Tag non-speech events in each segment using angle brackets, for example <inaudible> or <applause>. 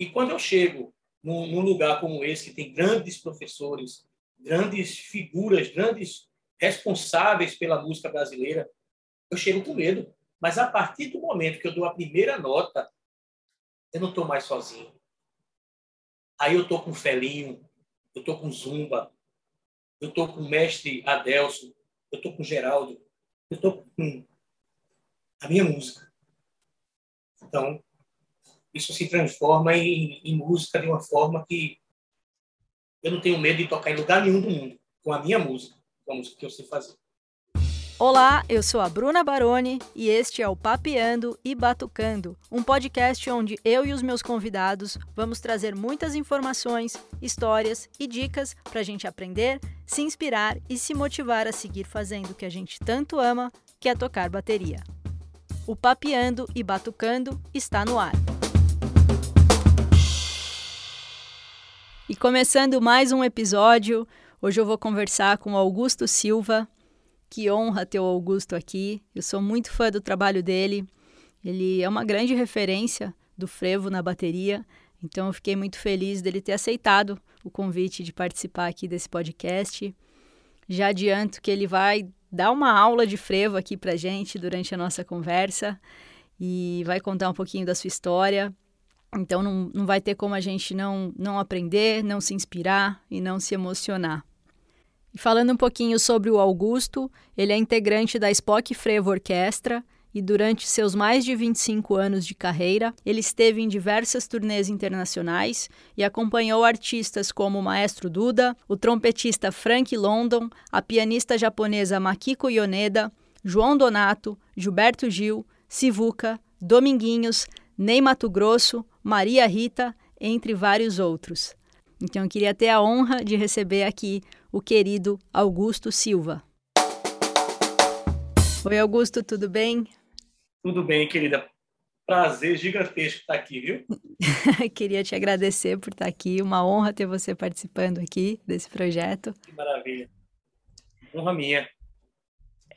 E quando eu chego num, num lugar como esse, que tem grandes professores, grandes figuras, grandes responsáveis pela música brasileira, eu chego com medo. Mas a partir do momento que eu dou a primeira nota, eu não estou mais sozinho. Aí eu estou com Felinho, eu estou com Zumba, eu estou com o mestre Adelso, eu estou com Geraldo, eu estou com a minha música. Então, isso se transforma em, em música de uma forma que eu não tenho medo de tocar em lugar nenhum do mundo com a minha música, com a música que eu sei fazer. Olá, eu sou a Bruna Baroni e este é o Papeando e Batucando, um podcast onde eu e os meus convidados vamos trazer muitas informações, histórias e dicas para a gente aprender, se inspirar e se motivar a seguir fazendo o que a gente tanto ama, que é tocar bateria. O Papeando e Batucando está no ar. E começando mais um episódio, hoje eu vou conversar com Augusto Silva, que honra ter o Augusto aqui. Eu sou muito fã do trabalho dele. Ele é uma grande referência do frevo na bateria. Então eu fiquei muito feliz dele ter aceitado o convite de participar aqui desse podcast. Já adianto que ele vai dar uma aula de frevo aqui pra gente durante a nossa conversa e vai contar um pouquinho da sua história. Então não, não vai ter como a gente não, não aprender, não se inspirar e não se emocionar. E falando um pouquinho sobre o Augusto, ele é integrante da Spock Frevo Orquestra e durante seus mais de 25 anos de carreira, ele esteve em diversas turnês internacionais e acompanhou artistas como o maestro Duda, o trompetista Frank London, a pianista japonesa Makiko Yoneda, João Donato, Gilberto Gil, Sivuca, Dominguinhos, Ney Mato Grosso, Maria Rita, entre vários outros. Então eu queria ter a honra de receber aqui o querido Augusto Silva. Oi, Augusto, tudo bem? Tudo bem, querida. Prazer gigantesco estar aqui, viu? <laughs> Queria te agradecer por estar aqui. Uma honra ter você participando aqui desse projeto. Que maravilha. Honra minha.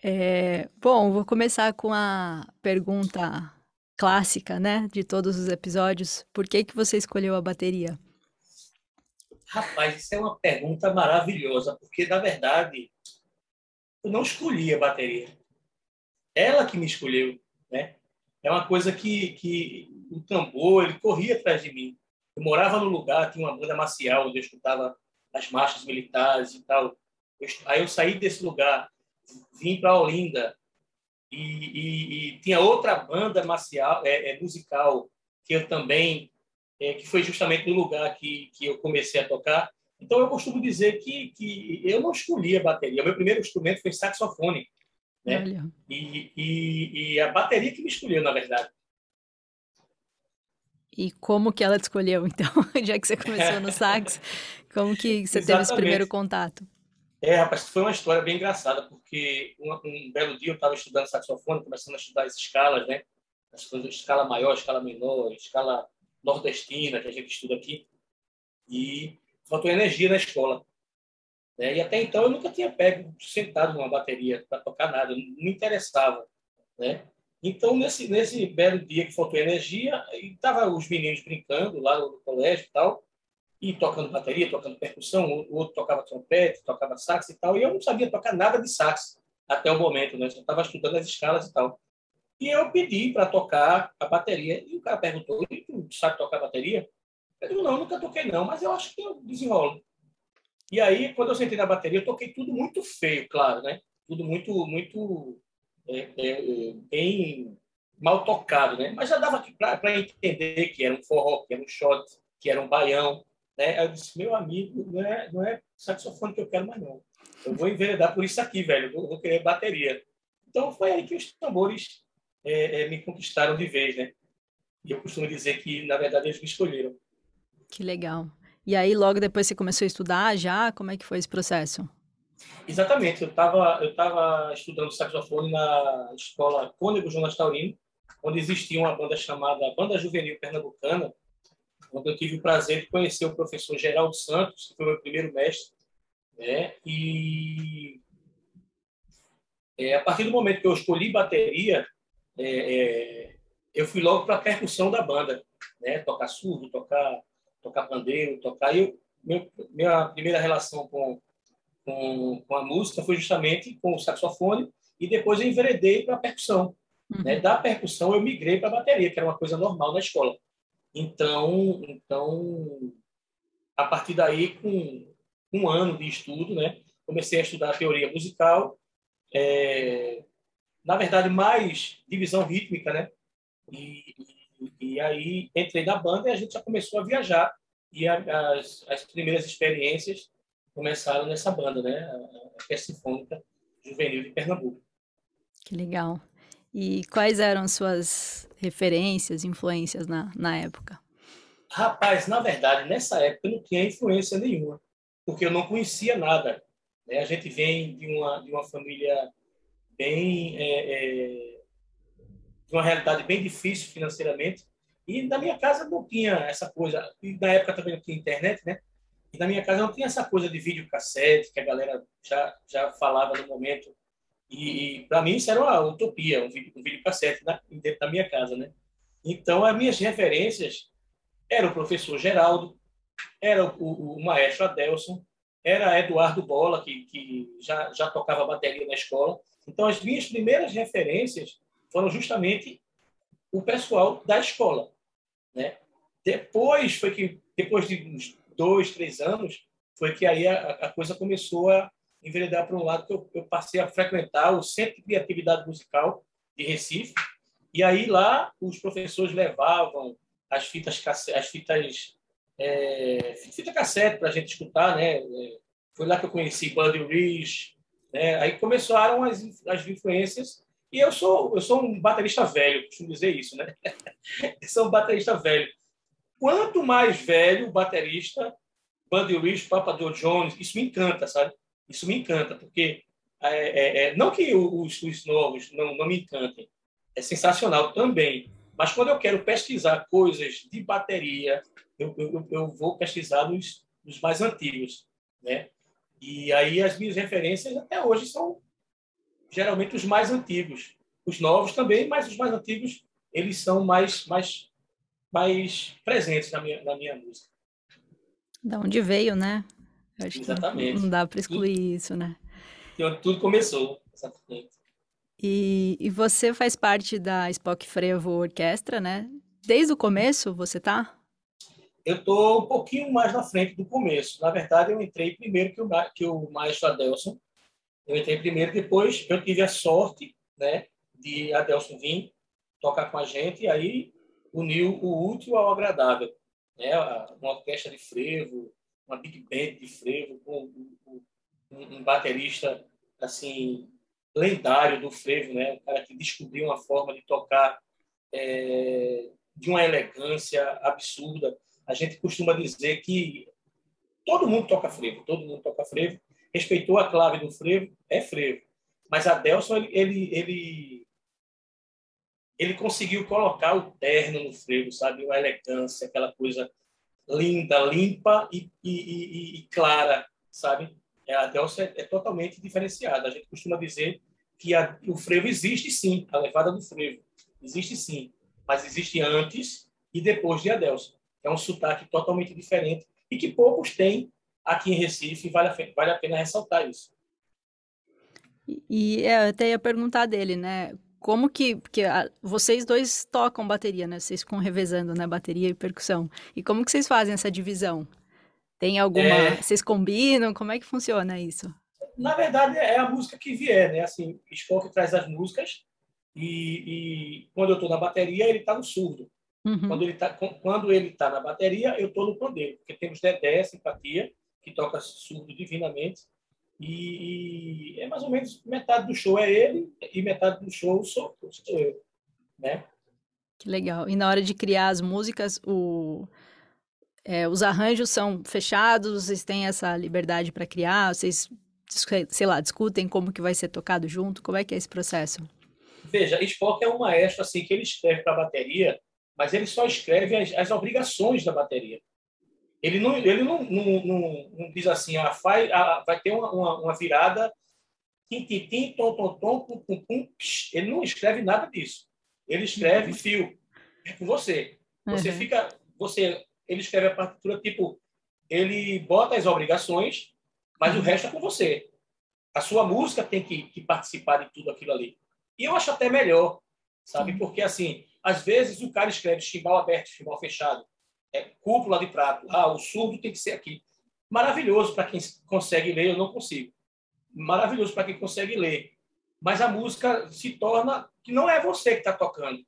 É, bom, vou começar com a pergunta clássica, né, de todos os episódios. Por que que você escolheu a bateria? Rapaz, isso é uma pergunta maravilhosa, porque, na verdade, eu não escolhi a bateria. Ela que me escolheu, né? É uma coisa que, que o tambor, ele corria atrás de mim. Eu morava no lugar, tinha uma banda marcial, onde eu escutava as marchas militares e tal. Aí eu saí desse lugar, vim para Olinda, e, e, e, tinha outra banda marcial, é, é, musical, que eu também é, que foi justamente no lugar que, que eu comecei a tocar. Então, eu costumo dizer que, que eu não escolhi a bateria. O meu primeiro instrumento foi saxofone. Né? E, e, e, a bateria que me escolheu, na verdade. E como que ela te escolheu, então? <laughs> Já que você começou no sax, como que você teve esse primeiro contato? É, rapaz, foi uma história bem engraçada, porque um, um belo dia eu estava estudando saxofone, começando a estudar as escalas, né? As coisas, escala maior, escala menor, escala nordestina que a gente estuda aqui, e faltou energia na escola. Né? E até então eu nunca tinha pego sentado numa bateria para tocar nada, não me interessava. Né? Então, nesse, nesse belo dia que faltou energia, estavam os meninos brincando lá no colégio e tal, e tocando bateria, tocando percussão, o outro tocava trompete, tocava sax e tal, e eu não sabia tocar nada de sax até o momento, né? Eu estava estudando as escalas e tal. E eu pedi para tocar a bateria. E o cara perguntou: tu sabe tocar bateria? Eu digo: não, nunca toquei não, mas eu acho que eu desenrolo. E aí, quando eu sentei na bateria, eu toquei tudo muito feio, claro, né? Tudo muito, muito é, é, bem mal tocado, né? Mas já dava para entender que era um forró, que era um shot, que era um baião, né? Eu disse, meu amigo, não é, não é saxofone que eu quero mais não. Eu vou enveredar por isso aqui, velho. Eu vou querer bateria. Então foi aí que os tambores é, é, me conquistaram de vez, né? E eu costumo dizer que, na verdade, eles me escolheram. Que legal. E aí, logo depois, você começou a estudar já? Como é que foi esse processo? Exatamente. Eu estava eu tava estudando saxofone na escola Cônego Jonas Taurino, onde existia uma banda chamada Banda Juvenil Pernambucana, onde eu tive o prazer de conhecer o professor Geraldo Santos, que foi meu primeiro mestre. Né? E é, a partir do momento que eu escolhi bateria, é, é, eu fui logo para a percussão da banda. né? Tocar surdo, tocar, tocar pandeiro, tocar. E eu, meu, minha primeira relação com, com, com a música foi justamente com o saxofone e depois eu enveredei para a percussão. Uhum. Né? Da percussão eu migrei para a bateria, que era uma coisa normal na escola. Então, então a partir daí, com um ano de estudo, né, comecei a estudar teoria musical, é, na verdade, mais divisão rítmica, né? E, e, e, aí entrei na banda e a gente já começou a viajar. E a, as, as primeiras experiências começaram nessa banda, né? A Orquestra Sinfônica Juvenil de Pernambuco. Que legal. E quais eram suas referências, influências na, na época? Rapaz, na verdade, nessa época não tinha influência nenhuma, porque eu não conhecia nada. Né? A gente vem de uma, de uma família bem. É, é, de uma realidade bem difícil financeiramente, e na minha casa não tinha essa coisa. E na época também não tinha internet, né? E na minha casa não tinha essa coisa de videocassete que a galera já, já falava no momento. E, para mim isso era uma utopia, um, vídeo, um videocassete na, dentro da minha casa, né? Então as minhas referências era o professor Geraldo, era o, o, o maestro Adelson, era Eduardo Bola, que, que já, já tocava bateria na escola. Então, as minhas primeiras referências foram justamente o pessoal da escola. Né? Depois foi que, depois de uns dois, três anos, foi que aí a, a coisa começou a enveredar para um lado que eu, eu, passei a frequentar o Centro de Criatividade Musical de Recife. E aí lá os professores levavam as fitas as fitas é, fita cassete para a gente escutar, né? É, foi lá que eu conheci Buddy Rich, né? Aí começaram as, as influências e eu sou eu sou um baterista velho, costumo dizer isso, né? <laughs> eu sou um baterista velho. Quanto mais velho o baterista, Buddy Rich, Papa Joe Jones, isso me encanta, sabe? Isso me encanta porque é, é, é, não que os, os novos não, não me encantem, é sensacional também. Mas quando eu quero pesquisar coisas de bateria, eu, eu, eu vou pesquisar nos, nos, mais antigos, né? E aí as minhas referências até hoje são geralmente os mais antigos. Os novos também, mas os mais antigos eles são mais mais mais presentes na minha na minha música. Da onde veio, né? Acho Exatamente. não dá para excluir isso, né? E onde tudo começou, exatamente. E, e você faz parte da Spock Frevo Orquestra, né? Desde o começo você tá? Eu estou um pouquinho mais na frente do começo. Na verdade, eu entrei primeiro que o, que o maestro Adelson. Eu entrei primeiro, depois eu tive a sorte né, de Adelson vir tocar com a gente, e aí uniu o útil ao agradável. Né? Uma orquestra de frevo, uma big band de frevo, com um, um, baterista assim lendário do frevo, né? O cara que descobriu uma forma de tocar é, de uma elegância absurda. A gente costuma dizer que todo mundo toca frevo, todo mundo toca frevo. Respeitou a clave do frevo, é frevo. Mas Adelson, ele, ele, ele, ele conseguiu colocar o terno no frevo, sabe? Uma elegância, aquela coisa linda, limpa e, e, e, e clara, sabe? É, a Delsa é, é, totalmente diferenciada. A gente costuma dizer que a, o frevo existe sim, a levada do frevo existe sim, mas existe antes e depois de Adelson. É um sotaque totalmente diferente e que poucos têm aqui em Recife, vale a, vale a pena ressaltar isso. E, e é, eu até ia perguntar dele, né? Como que, porque a, vocês dois tocam bateria, né? Vocês ficam revezando, né? Bateria e percussão. E como que vocês fazem essa divisão? Tem alguma. É... Vocês combinam? Como é que funciona isso? Na verdade, é a música que vier, né? Assim, Spock traz as músicas e, e quando eu estou na bateria, ele está no surdo. Uhum. Quando ele está quando ele tá na bateria, eu estou no pandeiro, porque temos Dedé, Simpatia, que toca surdo divinamente. E, é mais ou menos metade do show é ele e metade do show sou, sou eu, né? Que legal. E na hora de criar as músicas, o é, os arranjos são fechados, vocês têm essa liberdade para criar, vocês, sei lá, discutem como que vai ser tocado junto, como é que é esse processo? Veja, Spock é um maestro assim que ele escreve para a bateria, mas ele só escreve as, as, obrigações da bateria. Ele não, ele não, não, não, não diz assim, ah, vai, ah, vai ter uma, uma, uma virada, tim, tim, tim, tom, tom, tom, pum, pum, pum. Ele não escreve nada disso. Ele escreve uhum. fio. É com você. Você uhum. fica, você, ele escreve a partitura tipo, ele bota as obrigações, mas uhum. o resto é com você. A sua música tem que, que, participar de tudo aquilo ali. E eu acho até melhor, sabe? Porque assim, às vezes o cara escreve chimbal aberto, chimbal fechado, é, cúpula de prato. Ah, o surdo tem que ser aqui. Maravilhoso para quem consegue ler, eu não consigo. Maravilhoso para quem consegue ler. Mas a música se torna que não é você que está tocando.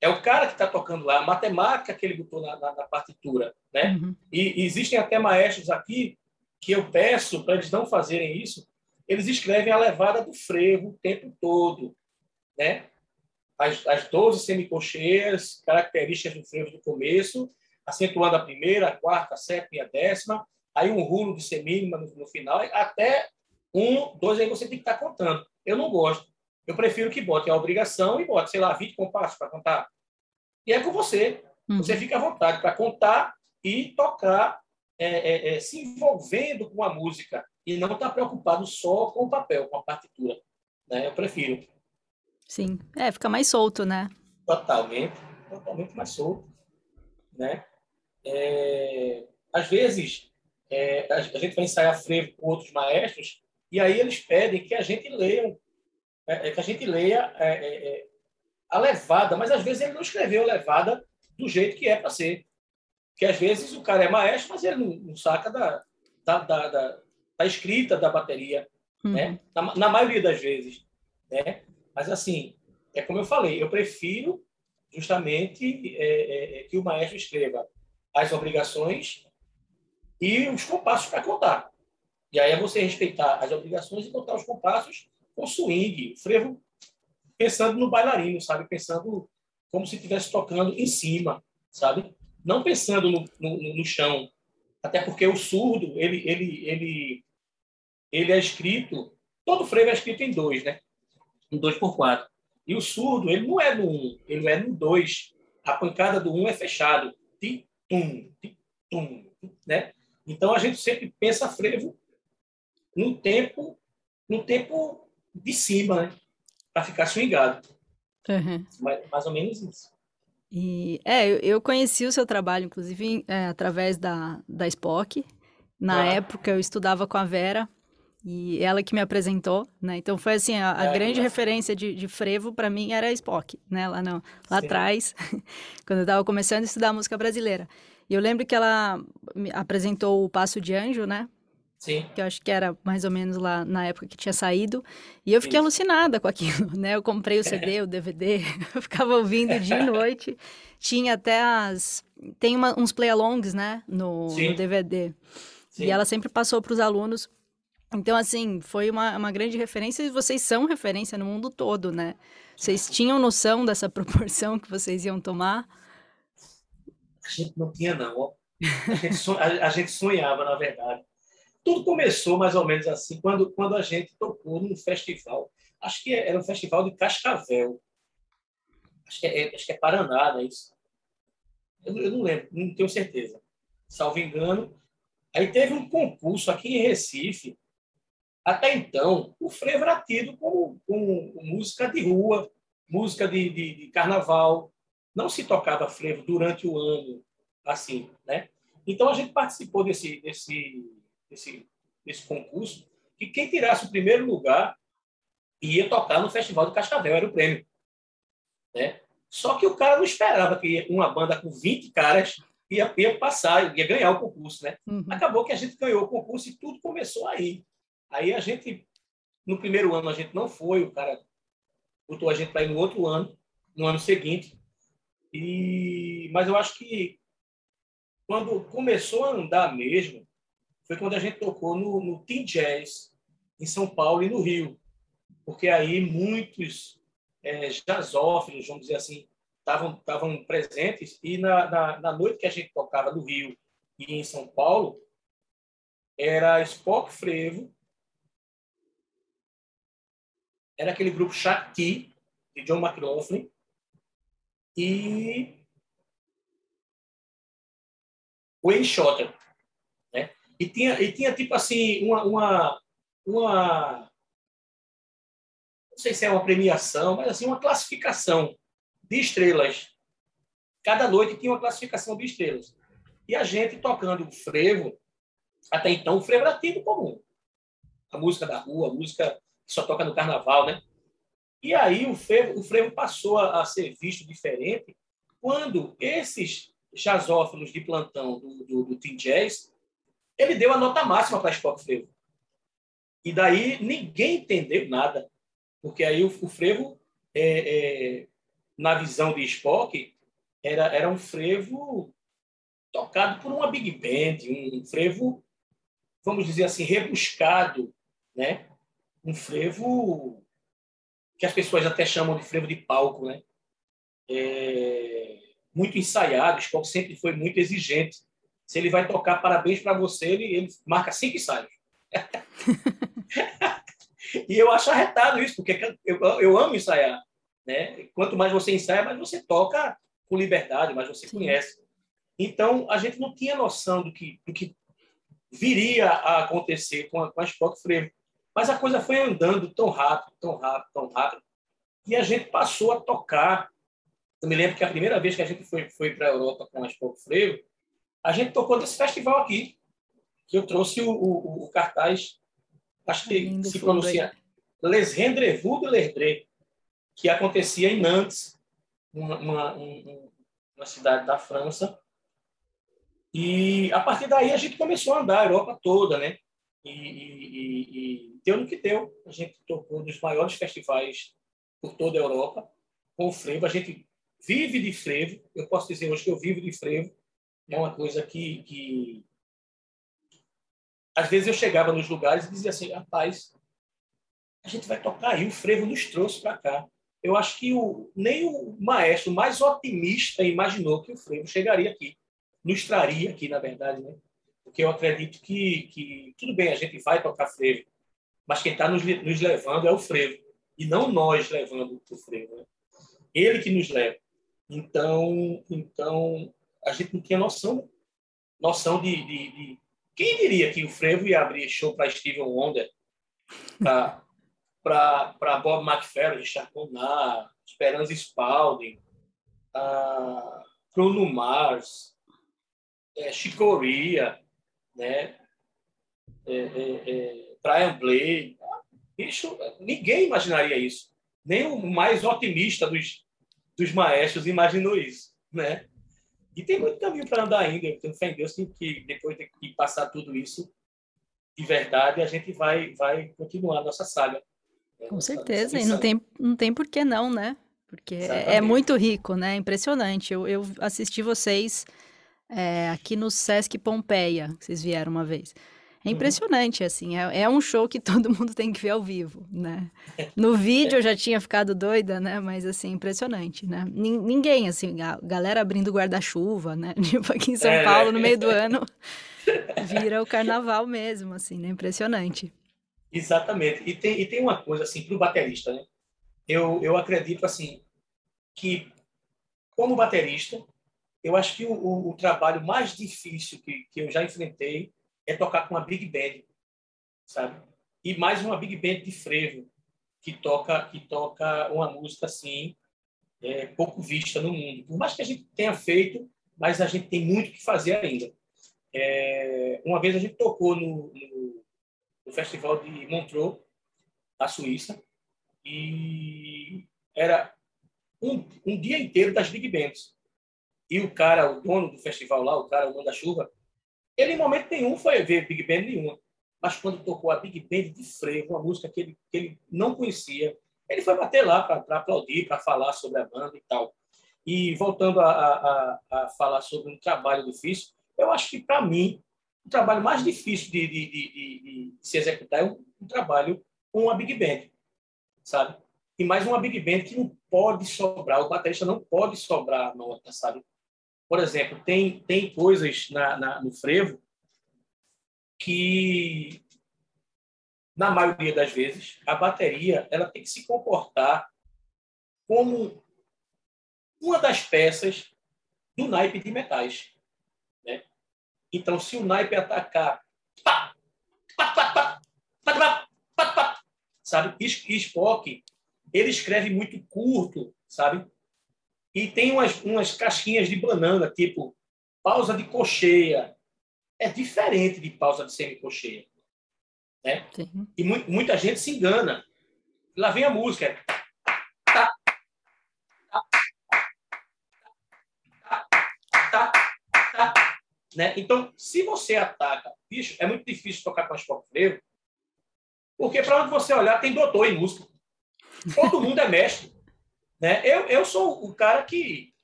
É o cara que está tocando lá, a matemática que ele botou na, na, na partitura. Né? Uhum. E, e existem até maestros aqui que eu peço para eles não fazerem isso, eles escrevem a levada do frevo o tempo todo. Né? As, as 12 semicolcheias, características do frevo do começo, acentuando a primeira, a quarta, a sétima e a décima, aí um rulo de semínima no, no final, até um, dois, aí você tem que estar tá contando. Eu não gosto. Eu prefiro que bote a obrigação e bote, sei lá, 20 compassos para contar. E é com você. Uhum. Você fica à vontade para contar e tocar, é, é, é, se envolvendo com a música e não estar tá preocupado só com o papel, com a partitura. Né? Eu prefiro. Sim. É, fica mais solto, né? Totalmente. Totalmente mais solto. Né? É, às vezes, é, a gente vai ensaiar frevo com outros maestros e aí eles pedem que a gente leia, é, é que a gente leia é, é, a levada, mas às vezes ele não escreveu a levada do jeito que é para ser. Que às vezes o cara é maestro, mas ele não, não saca da, da, da, da, da escrita da bateria, uhum. né? Na, na, maioria das vezes, né? Mas, assim, é como eu falei, eu prefiro justamente é, é, é, que o maestro escreva as obrigações e os compassos para contar. E aí é você respeitar as obrigações e contar os compassos com swing, frevo, pensando no bailarino, sabe? Pensando como se estivesse tocando em cima, sabe? Não pensando no, no, no chão. Até porque o surdo, ele, ele, ele, ele é escrito, todo frevo é escrito em dois, né? Um 2 por 4 E o surdo, ele não é no 1, um, ele é no 2. A pancada do 1 um é fechado. Tum, tum, né? Então a gente sempre pensa frevo no tempo, no tempo de cima, né? Para ficar swingado. Uhum. Mais, mais ou menos isso. E, é, eu, eu conheci o seu trabalho, inclusive, é, através da, da Spock. Na ah. época, eu estudava com a Vera, e ela que me apresentou, né? Então foi assim, a, a é, grande referência de, de frevo para mim era a Spock, né? Lá, não, lá atrás, <laughs> quando eu estava começando a estudar música brasileira. E eu lembro que ela me apresentou o Passo de Anjo, né? Sim. Que eu acho que era mais ou menos lá na época que tinha saído. E eu fiquei Isso. alucinada com aquilo, né? Eu comprei o CD, o DVD, <laughs> eu ficava ouvindo dia e <laughs> noite. Tinha até as... Tem uma, uns play-alongs, né? No, no DVD. Sim. E ela sempre passou para os alunos então, assim, foi uma, uma grande referência e vocês são referência no mundo todo, né? Vocês tinham noção dessa <laughs> proporção que vocês iam tomar? A gente não tinha, não. A gente, sonhava, na verdade. Tudo começou mais ou menos assim, quando, quando a gente tocou num festival. Acho que era um festival de Cascavel. Acho que é, acho que é Paraná, não é isso? Eu, eu não lembro, não tenho certeza. Salvo engano. Aí teve um concurso aqui em Recife, até então, o frevo era tido como, como música de rua, música de, de, de, carnaval. Não se tocava frevo durante o ano, assim, né? Então, a gente participou desse, desse, desse, desse concurso e quem tirasse o primeiro lugar ia tocar no Festival de Cascavel, era o prêmio. Né? Só que o cara não esperava que uma banda com 20 caras ia, ia passar, ia ganhar o concurso. Né? Uhum. Acabou que a gente ganhou o concurso e tudo começou aí. Aí a gente, no primeiro ano, a gente não foi, o cara botou a gente para ir no outro ano, no ano seguinte. E, mas eu acho que quando começou a andar mesmo, foi quando a gente tocou no, no Jazz, em São Paulo e no Rio. Porque aí muitos é, vamos dizer assim, estavam presentes. E na, na, na noite que a gente tocava no Rio e em São Paulo, era Spock Frevo, era aquele grupo Shakti, de John McLaughlin, e Wayne Shorter. Né? E, tinha, e tinha, tipo assim, uma, uma, uma. Não sei se é uma premiação, mas assim, uma classificação de estrelas. cada noite tinha uma classificação de estrelas. E a gente tocando frevo, até então o frevo era tido comum. A música da rua, a música só toca no carnaval, né? E aí o frevo, o frevo passou a, ser visto diferente quando esses jazzófilos de plantão do, do, do Team Jazz, ele deu a nota máxima para Spock Frevo. E daí ninguém entendeu nada, porque aí o, o frevo, é, é, na visão de Spock, era, era um frevo tocado por uma big band, um frevo, vamos dizer assim, rebuscado, né? Um frevo que as pessoas até chamam de frevo de palco, né? É, muito ensaiado, Spock sempre foi muito exigente. Se ele vai tocar parabéns para você, ele, ele marca cinco ensaios. <laughs> e eu acho arretado isso, porque eu, eu amo ensaiar. Né? Quanto mais você ensaia, mais você toca com liberdade, mais você conhece. Então, a gente não tinha noção do que, do que viria a acontecer com a, com a Spock Frevo. Mas a coisa foi andando tão rápido, tão rápido, tão rápido, e a gente passou a tocar. Eu me lembro que a primeira vez que a gente foi, foi para a Europa com a Spock Frevo, a gente tocou nesse festival aqui, que eu trouxe o, o, o cartaz acho que se pronuncia Les Rendezvous de Lerdré, que acontecia em Nantes, uma, uma, uma, cidade da França. E a partir daí a gente começou a andar a Europa toda, né? E, e, e deu no que deu. A gente tocou nos maiores festivais por toda a Europa com o frevo. A gente vive de frevo. Eu posso dizer hoje que eu vivo de frevo. É uma coisa que, que às vezes eu chegava nos lugares e dizia assim, rapaz, a gente vai tocar aí, o frevo nos trouxe para cá. Eu acho que o, nem o maestro mais otimista imaginou que o frevo chegaria aqui, nos traria aqui, na verdade, né? Porque eu acredito que, que tudo bem, a gente vai tocar frevo, mas quem está nos, nos, levando é o frevo, e não nós levando o frevo. Né? Ele que nos leva. Então, então a gente não tinha noção, noção de, de, de quem diria que o Frevo ia abrir show para Steven Wonder, para <laughs> Bob McFerrin, Richard Connar, Esperanza Spalding, uh, Bruno Mars, é, Chicoria, né? É, é, é, Brian Blade. Bicho, ninguém imaginaria isso. Nem o mais otimista dos, dos maestros imaginou isso, né? E tem muito caminho para andar ainda. Eu tenho fé em Deus que depois de passar tudo isso, de verdade, a gente vai, vai continuar a nossa saga. Né? Com nossa, certeza, nossa e não tem, não tem por que não, né? Porque é Exatamente. é muito rico, né? Impressionante. Eu, eu assisti vocês é, aqui no Sesc Pompeia, vocês vieram uma vez. É uhum. impressionante, assim, é, é, um show que <laughs> todo mundo tem que ver ao vivo, né? No <laughs> vídeo eu já tinha ficado doida, né? Mas, assim, impressionante, né? Ninguém, assim, a galera abrindo guarda-chuva, né? <laughs> Tipo, aqui em São é, Paulo, no meio do ano, vira o carnaval mesmo, assim, né? Impressionante. Exatamente. E tem, e tem uma coisa, assim, para o baterista, né? Eu, eu acredito, assim, que como baterista, eu acho que o, o, o trabalho mais difícil que, que eu já enfrentei é tocar com uma big band, sabe? E mais uma big band de frevo que toca que toca uma música assim é, pouco vista no mundo. Por mais que a gente tenha feito, mas a gente tem muito que fazer ainda. É, uma vez a gente tocou no, no, no festival de Montreux, na Suíça, e era um, um dia inteiro das big bands. E o cara, o dono do festival lá, o cara, o manda-chuva, ele, em momento nenhum, foi ver Big Band nenhuma. Mas quando tocou a Big Band de freio, uma música que ele, que ele não conhecia, ele foi bater lá para aplaudir, para falar sobre a banda e tal. E voltando a, a, a falar sobre um trabalho difícil, eu acho que, para mim, o trabalho mais difícil de, de, de, de, se executar é um, um trabalho com uma Big Band, sabe? E mais uma Big Band que não pode sobrar, o baterista não pode sobrar nota, sabe? Por exemplo, tem, tem coisas na, na, no frevo que, na maioria das vezes, a bateria ela tem que se comportar como uma das peças do naipe de metais. Né? Então, se o naipe atacar, pá, pá, pá, pá, pá, pá, sabe? E Spock, ele escreve muito curto, sabe? E tem umas, umas casquinhas de banana, tipo pausa de cocheia. É diferente de pausa de semicocheia. Né? E mu muita gente se engana. Lá vem a música. Tá, tá, tá, tá, né? Então, se você ataca, bicho, é muito difícil tocar com as pop frevo, porque para onde você olhar tem doutor em música. Todo mundo é mestre. Né? Eu, eu sou o cara que,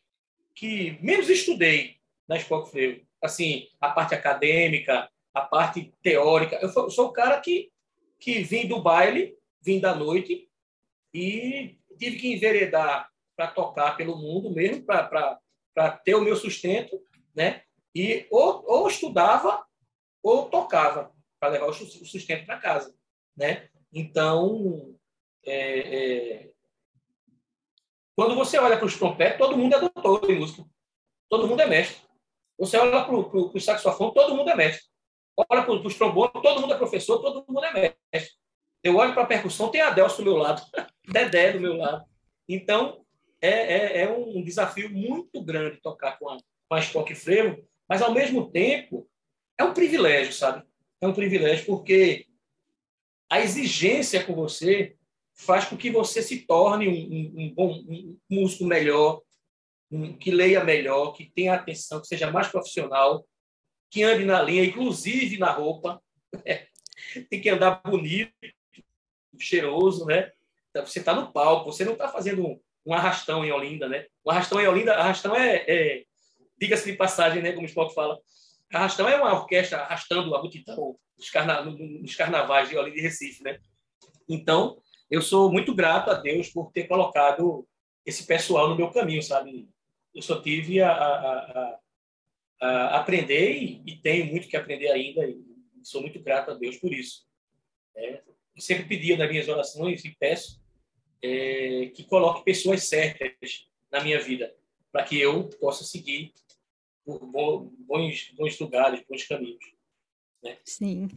que menos estudei na Escola Freio. Assim, a parte acadêmica, a parte teórica. Eu sou o cara que, que vim do baile, vim da noite e tive que enveredar para tocar pelo mundo mesmo, para ter o meu sustento, né? E ou, ou estudava ou tocava para levar o sustento para casa, né? Então, é, é, quando você olha para os trompetes, todo mundo é doutor em música. Todo mundo é mestre. Você olha para o saxofone, todo mundo é mestre. Olha para os trombones, todo mundo é professor, todo mundo é mestre. Eu olho para a percussão, tem Adelso do meu lado, <laughs> Dedé do meu lado. Então, é, é, é, um desafio muito grande tocar com a, com a Spock Frevo, mas, ao mesmo tempo, é um privilégio, sabe? É um privilégio porque a exigência com você faz com que você se torne um, um, um bom um músico melhor, que leia melhor, que tenha atenção, que seja mais profissional, que ande na linha, inclusive na roupa. <laughs> Tem que andar bonito, cheiroso, né? Então, você está no palco, você não está fazendo um arrastão em Olinda, né? Um arrastão em Olinda, arrastão é, é diga-se de passagem, né? Como o Spock fala, arrastão é uma orquestra arrastando a multidão nos, carna nos carnavais de Olinda e Recife, né? Então, eu sou muito grato a Deus por ter colocado esse pessoal no meu caminho, sabe? Eu só tive a, a, a, a aprender e, e, tenho muito que aprender ainda e sou muito grato a Deus por isso. É, eu sempre pedia nas minhas orações e peço é, que coloque pessoas certas na minha vida para que eu possa seguir por bons, bons lugares, bons caminhos. Né? Sim.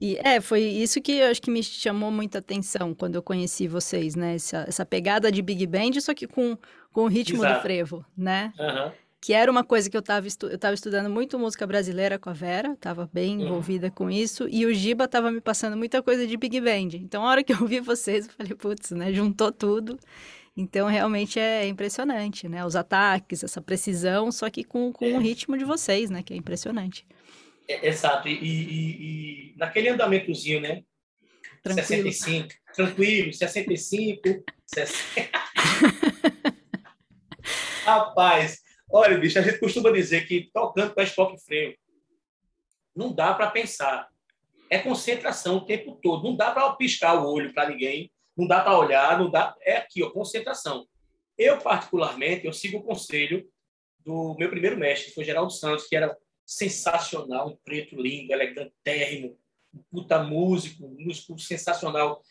E é, foi isso que eu acho que me chamou muita atenção quando eu conheci vocês, né? Essa, essa pegada de Big Band, só que com, com o ritmo Exato. do frevo, né? Uhum. Que era uma coisa que eu estava estu eu tava estudando muito música brasileira com a Vera, estava bem uhum. envolvida com isso, e o Giba estava me passando muita coisa de Big Band. Então, a hora que eu vi vocês, eu falei, putz, né? Juntou tudo. Então, realmente é impressionante, né? Os ataques, essa precisão, só que com, com é. o ritmo de vocês, né? Que é impressionante. É, exato. E, e, e, naquele andamentozinho, né? Tranquilo. 65. Tranquilo, 65, 60. <laughs> Rapaz, olha, bicho, a gente costuma dizer que tocando com Spock freio, não dá para pensar. É concentração o tempo todo. Não dá para piscar o olho para ninguém. Não dá para olhar. Não dá. É aqui, ó, concentração. Eu, particularmente, eu sigo o conselho do meu primeiro mestre, que foi Geraldo Santos, que era sensacional, um preto lindo, elegantérrimo, um puta músico, um músico sensacional,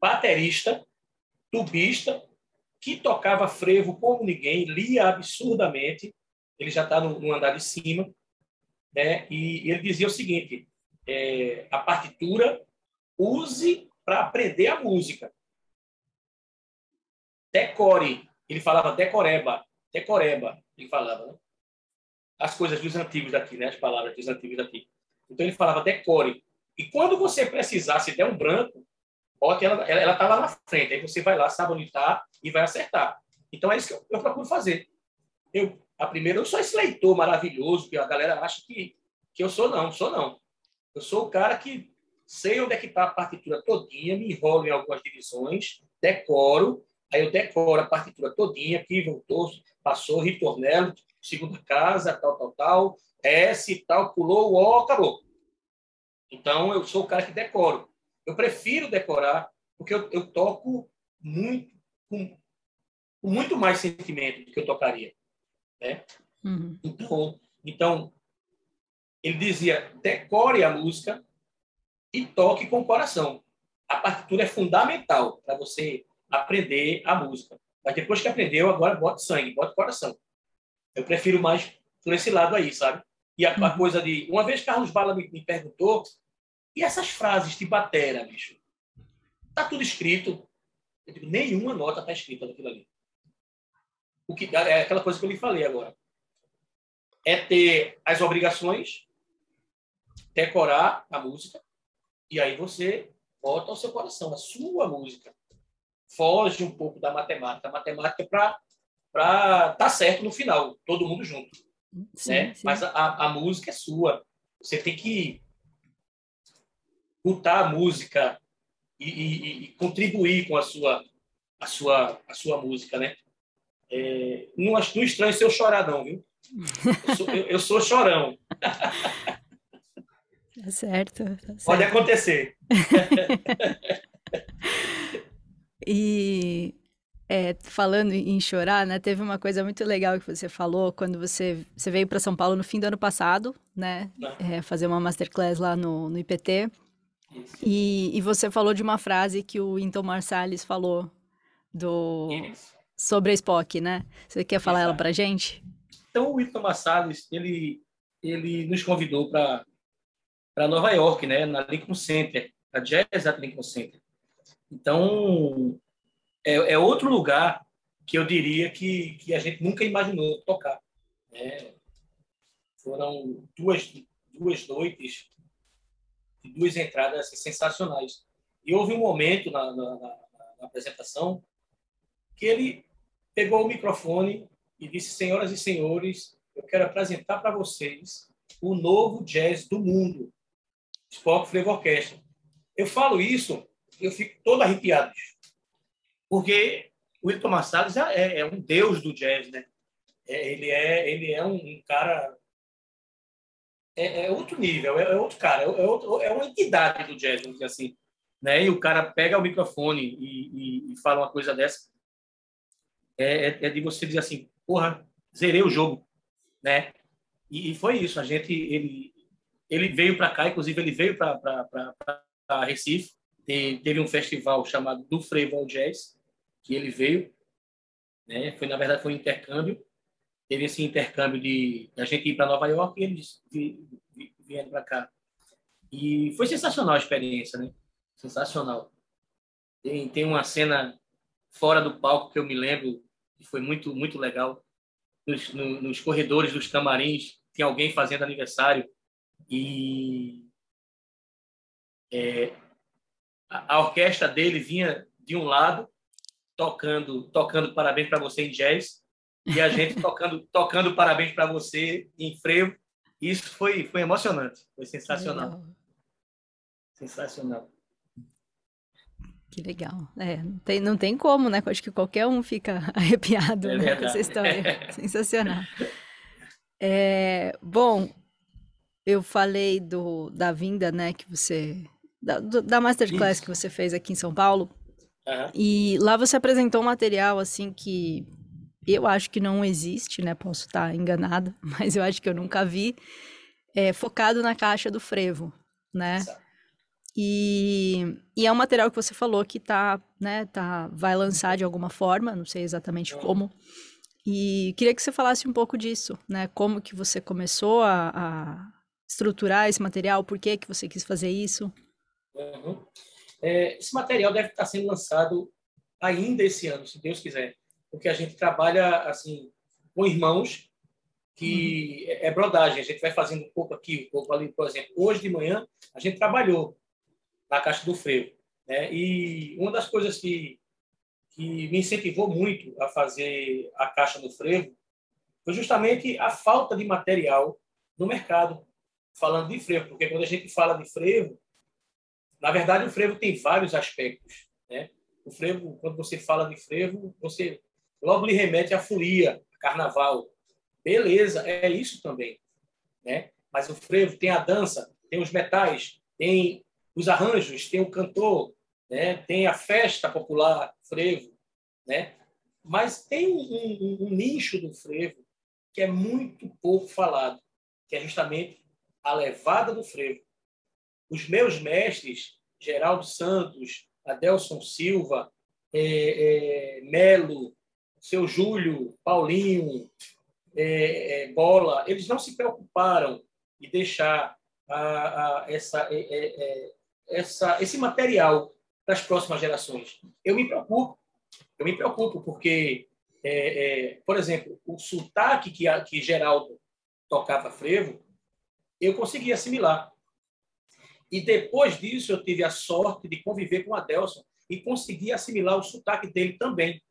baterista, tubista, que tocava frevo como ninguém, lia absurdamente, ele já está no, no, andar de cima, né? e, ele dizia o seguinte, é, a partitura use para aprender a música. Decore. Ele falava decoreba, decoreba, ele falava, né? As coisas dos antigos daqui, né? as palavras dos antigos daqui. Então ele falava decore. E quando você precisar, se der um branco, que ela ela, ela lá na frente. Aí você vai lá, sabe onde está e vai acertar. Então é isso que eu, eu procuro fazer. Eu, a primeira, eu sou esse leitor maravilhoso que a galera acha que, que eu sou, não. Sou não. Eu sou o cara que sei onde é que está a partitura todinha, me enrolo em algumas divisões, decoro, aí eu decoro a partitura todinha, aqui voltou, passou, ritornelo, segunda casa, tal, tal, tal, S, tal, pulou o acabou. Então, eu sou o cara que decoro. Eu prefiro decorar, porque eu, eu toco muito, com, com, muito mais sentimento do que eu tocaria. Né? Uhum. Então, então, ele dizia, decore a música e toque com o coração. A partitura é fundamental para você aprender a música. Mas depois que aprendeu, agora bote sangue, bote coração. Eu prefiro mais por esse lado aí, sabe? E a, a uhum. coisa de. Uma vez Carlos Bala me, me, perguntou, e essas frases de batera, bicho? Tá tudo escrito. Eu digo, nenhuma nota tá escrita naquilo ali. o que é aquela coisa que eu lhe falei agora. É ter as obrigações, decorar a música, e aí você bota ao seu coração a sua música. Foge um pouco da matemática. A matemática é para para estar tá certo no final, todo mundo junto. Sim, né? Sim. Mas a, a música é sua. Você tem que botar a música e, e, e, contribuir com a sua a sua a sua música, né? É, não, não estranho ser eu chorar não, viu? Eu sou, eu, eu sou chorão. <laughs> Tá certo, tá certo. Pode acontecer. <laughs> e é, falando em chorar, né? Teve uma coisa muito legal que você falou quando você, você veio para São Paulo no fim do ano passado, né? É, fazer uma masterclass lá no, no IPT. E, e, você falou de uma frase que o Inton Marsalis falou do sobre a Spock, né? Você quer falar Exato. ela para gente? Então o Inton Marsalis ele ele nos convidou para para Nova York, né? Na Lincoln Center, a Jazz at Lincoln Center. Então é, é outro lugar que eu diria que, que a gente nunca imaginou tocar. Né? Foram duas, duas noites e duas entradas assim, sensacionais. E houve um momento na, na, na, na apresentação que ele pegou o microfone e disse: Senhoras e senhores, eu quero apresentar para vocês o novo jazz do mundo, Spock Flavor Orchestra. Eu falo isso, eu fico todo arrepiado porque o Wilton Marsalis é, é, é, um deus do jazz, né? É, ele é ele é um, um cara é, é, outro nível, é, é outro cara, é, é, outro, é uma entidade do jazz, vamos dizer assim, né? E o cara pega o microfone e, e, e fala uma coisa dessa, é, é, de você dizer assim, porra, zerei o jogo, né? E, e foi isso, a gente ele ele veio para cá, inclusive ele veio para Recife, teve um festival chamado do Frevo Jazz que ele veio, né? Foi na verdade foi um intercâmbio. Teve esse intercâmbio de a gente ir para Nova York e eles vieram para cá. E foi sensacional a experiência, né? Sensacional. Tem, tem uma cena fora do palco que eu me lembro que foi muito muito legal. Nos, no, nos corredores dos camarins tem alguém fazendo aniversário e é, a, a orquestra dele vinha de um lado tocando tocando parabéns para você em jazz e a gente <laughs> tocando tocando parabéns para você em frevo. Isso foi foi emocionante, foi sensacional. Legal. Sensacional. Que legal. É, não tem, não tem como, né? Acho que qualquer um fica <laughs> arrepiado é né, com essa história. <laughs> Sensacional. É, bom, eu falei do, da vinda, né, que você. Da, da Masterclass Isso. que você fez aqui em São Paulo. Uhum. E lá você apresentou um material, assim, que eu acho que não existe, né? Posso estar enganada, <laughs> mas eu acho que eu nunca vi. É, focado na caixa do frevo, né? E, e, é um material que você falou que tá, né, tá, vai lançar de alguma forma, não sei exatamente como. E queria que você falasse um pouco disso, né? Como que você começou a, a estruturar esse material, por que que você quis fazer isso? Uhum. É, esse material deve estar sendo lançado ainda esse ano, se Deus quiser, porque a gente trabalha assim com irmãos que uhum. é brodagem. A gente vai fazendo um pouco aqui, um pouco ali. Por exemplo, hoje de manhã a gente trabalhou na caixa do freio, né? E uma das coisas que que me incentivou muito a fazer a caixa do frevo foi justamente a falta de material no mercado, falando de frevo, porque quando a gente fala de frevo, na verdade, o frevo tem vários aspectos. Né? O frevo, quando você fala de frevo, você logo lhe remete à folia, carnaval. Beleza, é isso também. Né? Mas o frevo tem a dança, tem os metais, tem os arranjos, tem o cantor, né? tem a festa popular frevo. Né? Mas tem um, um, um nicho do frevo que é muito pouco falado, que é justamente a levada do frevo os meus mestres, Geraldo Santos, Adelson Silva, é, é, Melo, seu Júlio, Paulinho, é, é Bola, eles não se preocuparam de deixar a, a, essa, é, é, essa, esse material para as próximas gerações. Eu me preocupo, eu me preocupo porque por exemplo, o sotaque que, que Geraldo tocava frevo, eu consegui assimilar. E depois disso, eu tive a sorte de conviver com Adelson e consegui assimilar o sotaque dele também.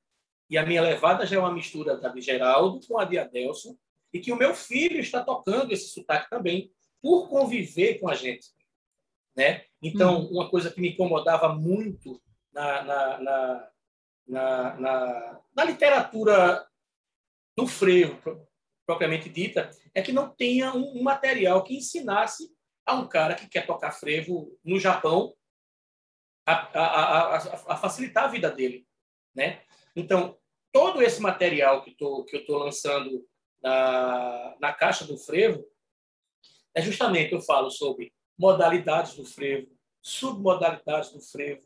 E a minha levada já é uma mistura da de Geraldo com a de Adelson, e que o meu filho está tocando esse sotaque também, por conviver com a gente. Né? Então, hum. uma coisa que me incomodava muito na, na, na, na, na, na literatura do frevo, propriamente dita, é que não tenha um, um material que ensinasse a um cara que quer tocar frevo no Japão a, a, a, a facilitar a vida dele, né? Então, todo esse material que, tô, que eu estou lançando na, na caixa do frevo é justamente, eu falo sobre modalidades do frevo, submodalidades do frevo,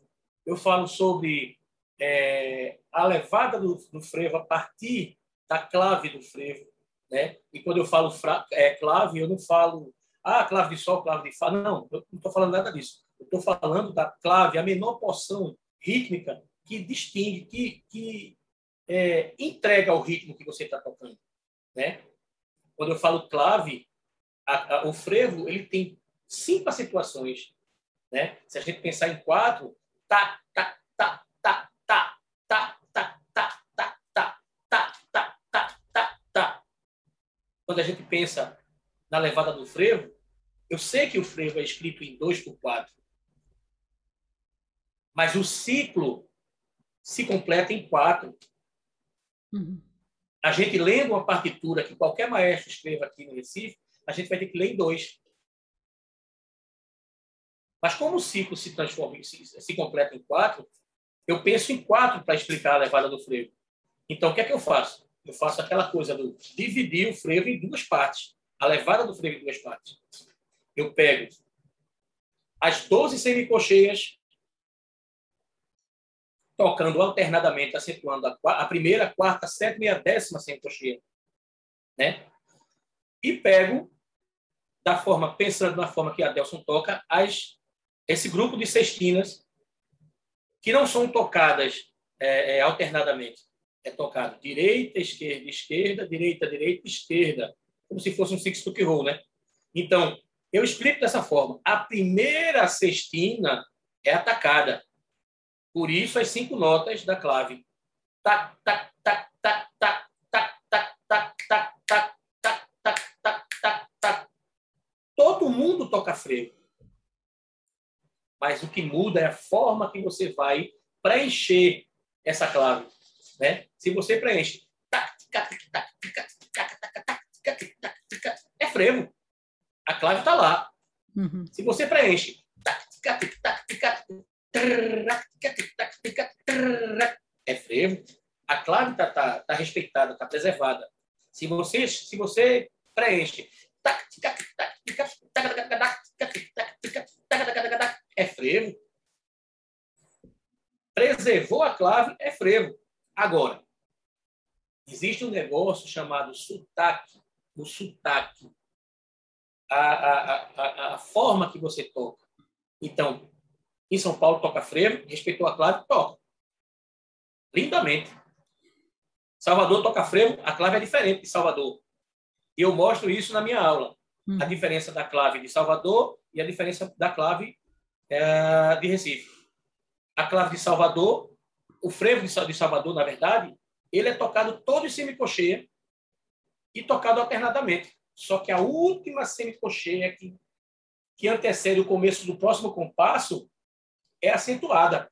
eu falo sobre é, a levada do, do frevo a partir da clave do frevo, né? E quando eu falo fra, é, clave, eu não falo ah, clave de sol, clave de fá. Não, eu não estou falando nada disso. Eu estou falando da clave, a menor porção rítmica que distingue, que, que é, entrega o ritmo que você está tocando. Né? Quando eu falo clave, a, a, o frevo ele tem cinco acentuações. Né? Se a gente pensar em quatro, tá, tá, tá, tá, tá, tá, tá, tá, tá, tá, tá, tá, tá, tá, tá. Quando a gente pensa na levada do frevo, eu sei que o frevo é escrito em 2 por 4, mas o ciclo se completa em 4. Uhum. A gente lendo uma partitura que qualquer maestro escreva aqui no Recife, a gente vai ter que ler em 2. Mas como o ciclo se transforma, se, se completa em 4, eu penso em 4 para explicar a levada do frevo. Então, o que é que eu faço? Eu faço aquela coisa do dividir o frevo em duas partes. A levada do frevo em duas partes eu pego as 12 semicolcheias, tocando alternadamente, acentuando a, a primeira, a quarta, a sétima e a décima semicolcheia. Né? E pego, da forma, pensando na forma que a Delson toca, as, esse grupo de sextinas que não são tocadas é, é, alternadamente. É tocado direita, esquerda, esquerda, direita, direita, esquerda, como se fosse um six-tuck roll, né? Então, eu explico dessa forma. A primeira sextina é atacada. Por isso, as cinco notas da clave. Tac, tac, tac, tac, tac, tac, tac, tac, tac, tac, tac, tac. Todo mundo toca frevo. Mas o que muda é a forma que você vai preencher essa clave. Né? Se você preenche é frevo clave está lá. Uhum. Se você preenche é frevo, a clave está tá, tá respeitada, está preservada. Se você, se você preenche é frevo. Preservou a clave, é frevo. Agora, existe um negócio chamado sotaque. O sotaque a, a, a, a forma que você toca. Então, em São Paulo toca frevo, respeitou a clave, toca. Lindamente. Salvador toca frevo, a clave é diferente de Salvador. E eu mostro isso na minha aula. Hum. A diferença da clave de Salvador e a diferença da clave é, de Recife. A clave de Salvador, o frevo de Salvador, na verdade, ele é tocado todo em semicocheia e tocado alternadamente. Só que a última semicocheia que, que antecede o começo do próximo compasso é acentuada.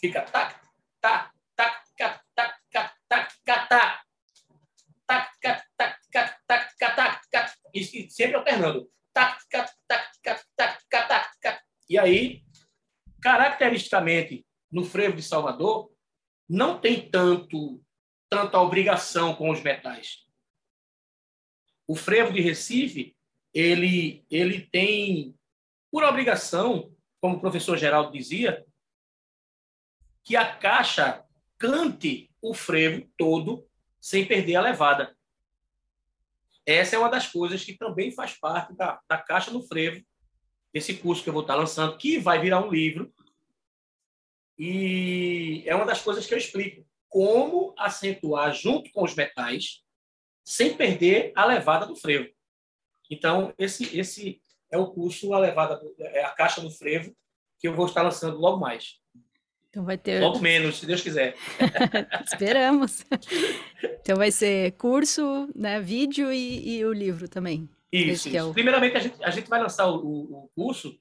Fica tac, tac, tac, tac, tac, tac, tac, tac. Tac, tac, tac, tac, tac, tac, tac, e sempre alternando. Tac, tac, tac, tac, tac, tac, tac. E aí, caracteristicamente, no frevo de Salvador, não tem tanto tanta obrigação com os metais. O frevo de Recife, ele, ele tem por obrigação, como o professor Geraldo dizia, que a caixa cante o frevo todo sem perder a levada. Essa é uma das coisas que também faz parte da, da caixa do frevo, esse curso que eu vou estar lançando, que vai virar um livro. E é uma das coisas que eu explico. como acentuar junto com os metais sem perder a levada do frevo. Então, esse, esse é o curso, a levada, do, é a caixa do frevo, que eu vou estar lançando logo mais. Então vai ter. Logo menos, se Deus quiser. <laughs> Esperamos. Então vai ser curso, né, vídeo e, e o livro também. Isso. É isso. É o... Primeiramente, a gente, a gente vai lançar o, o, curso.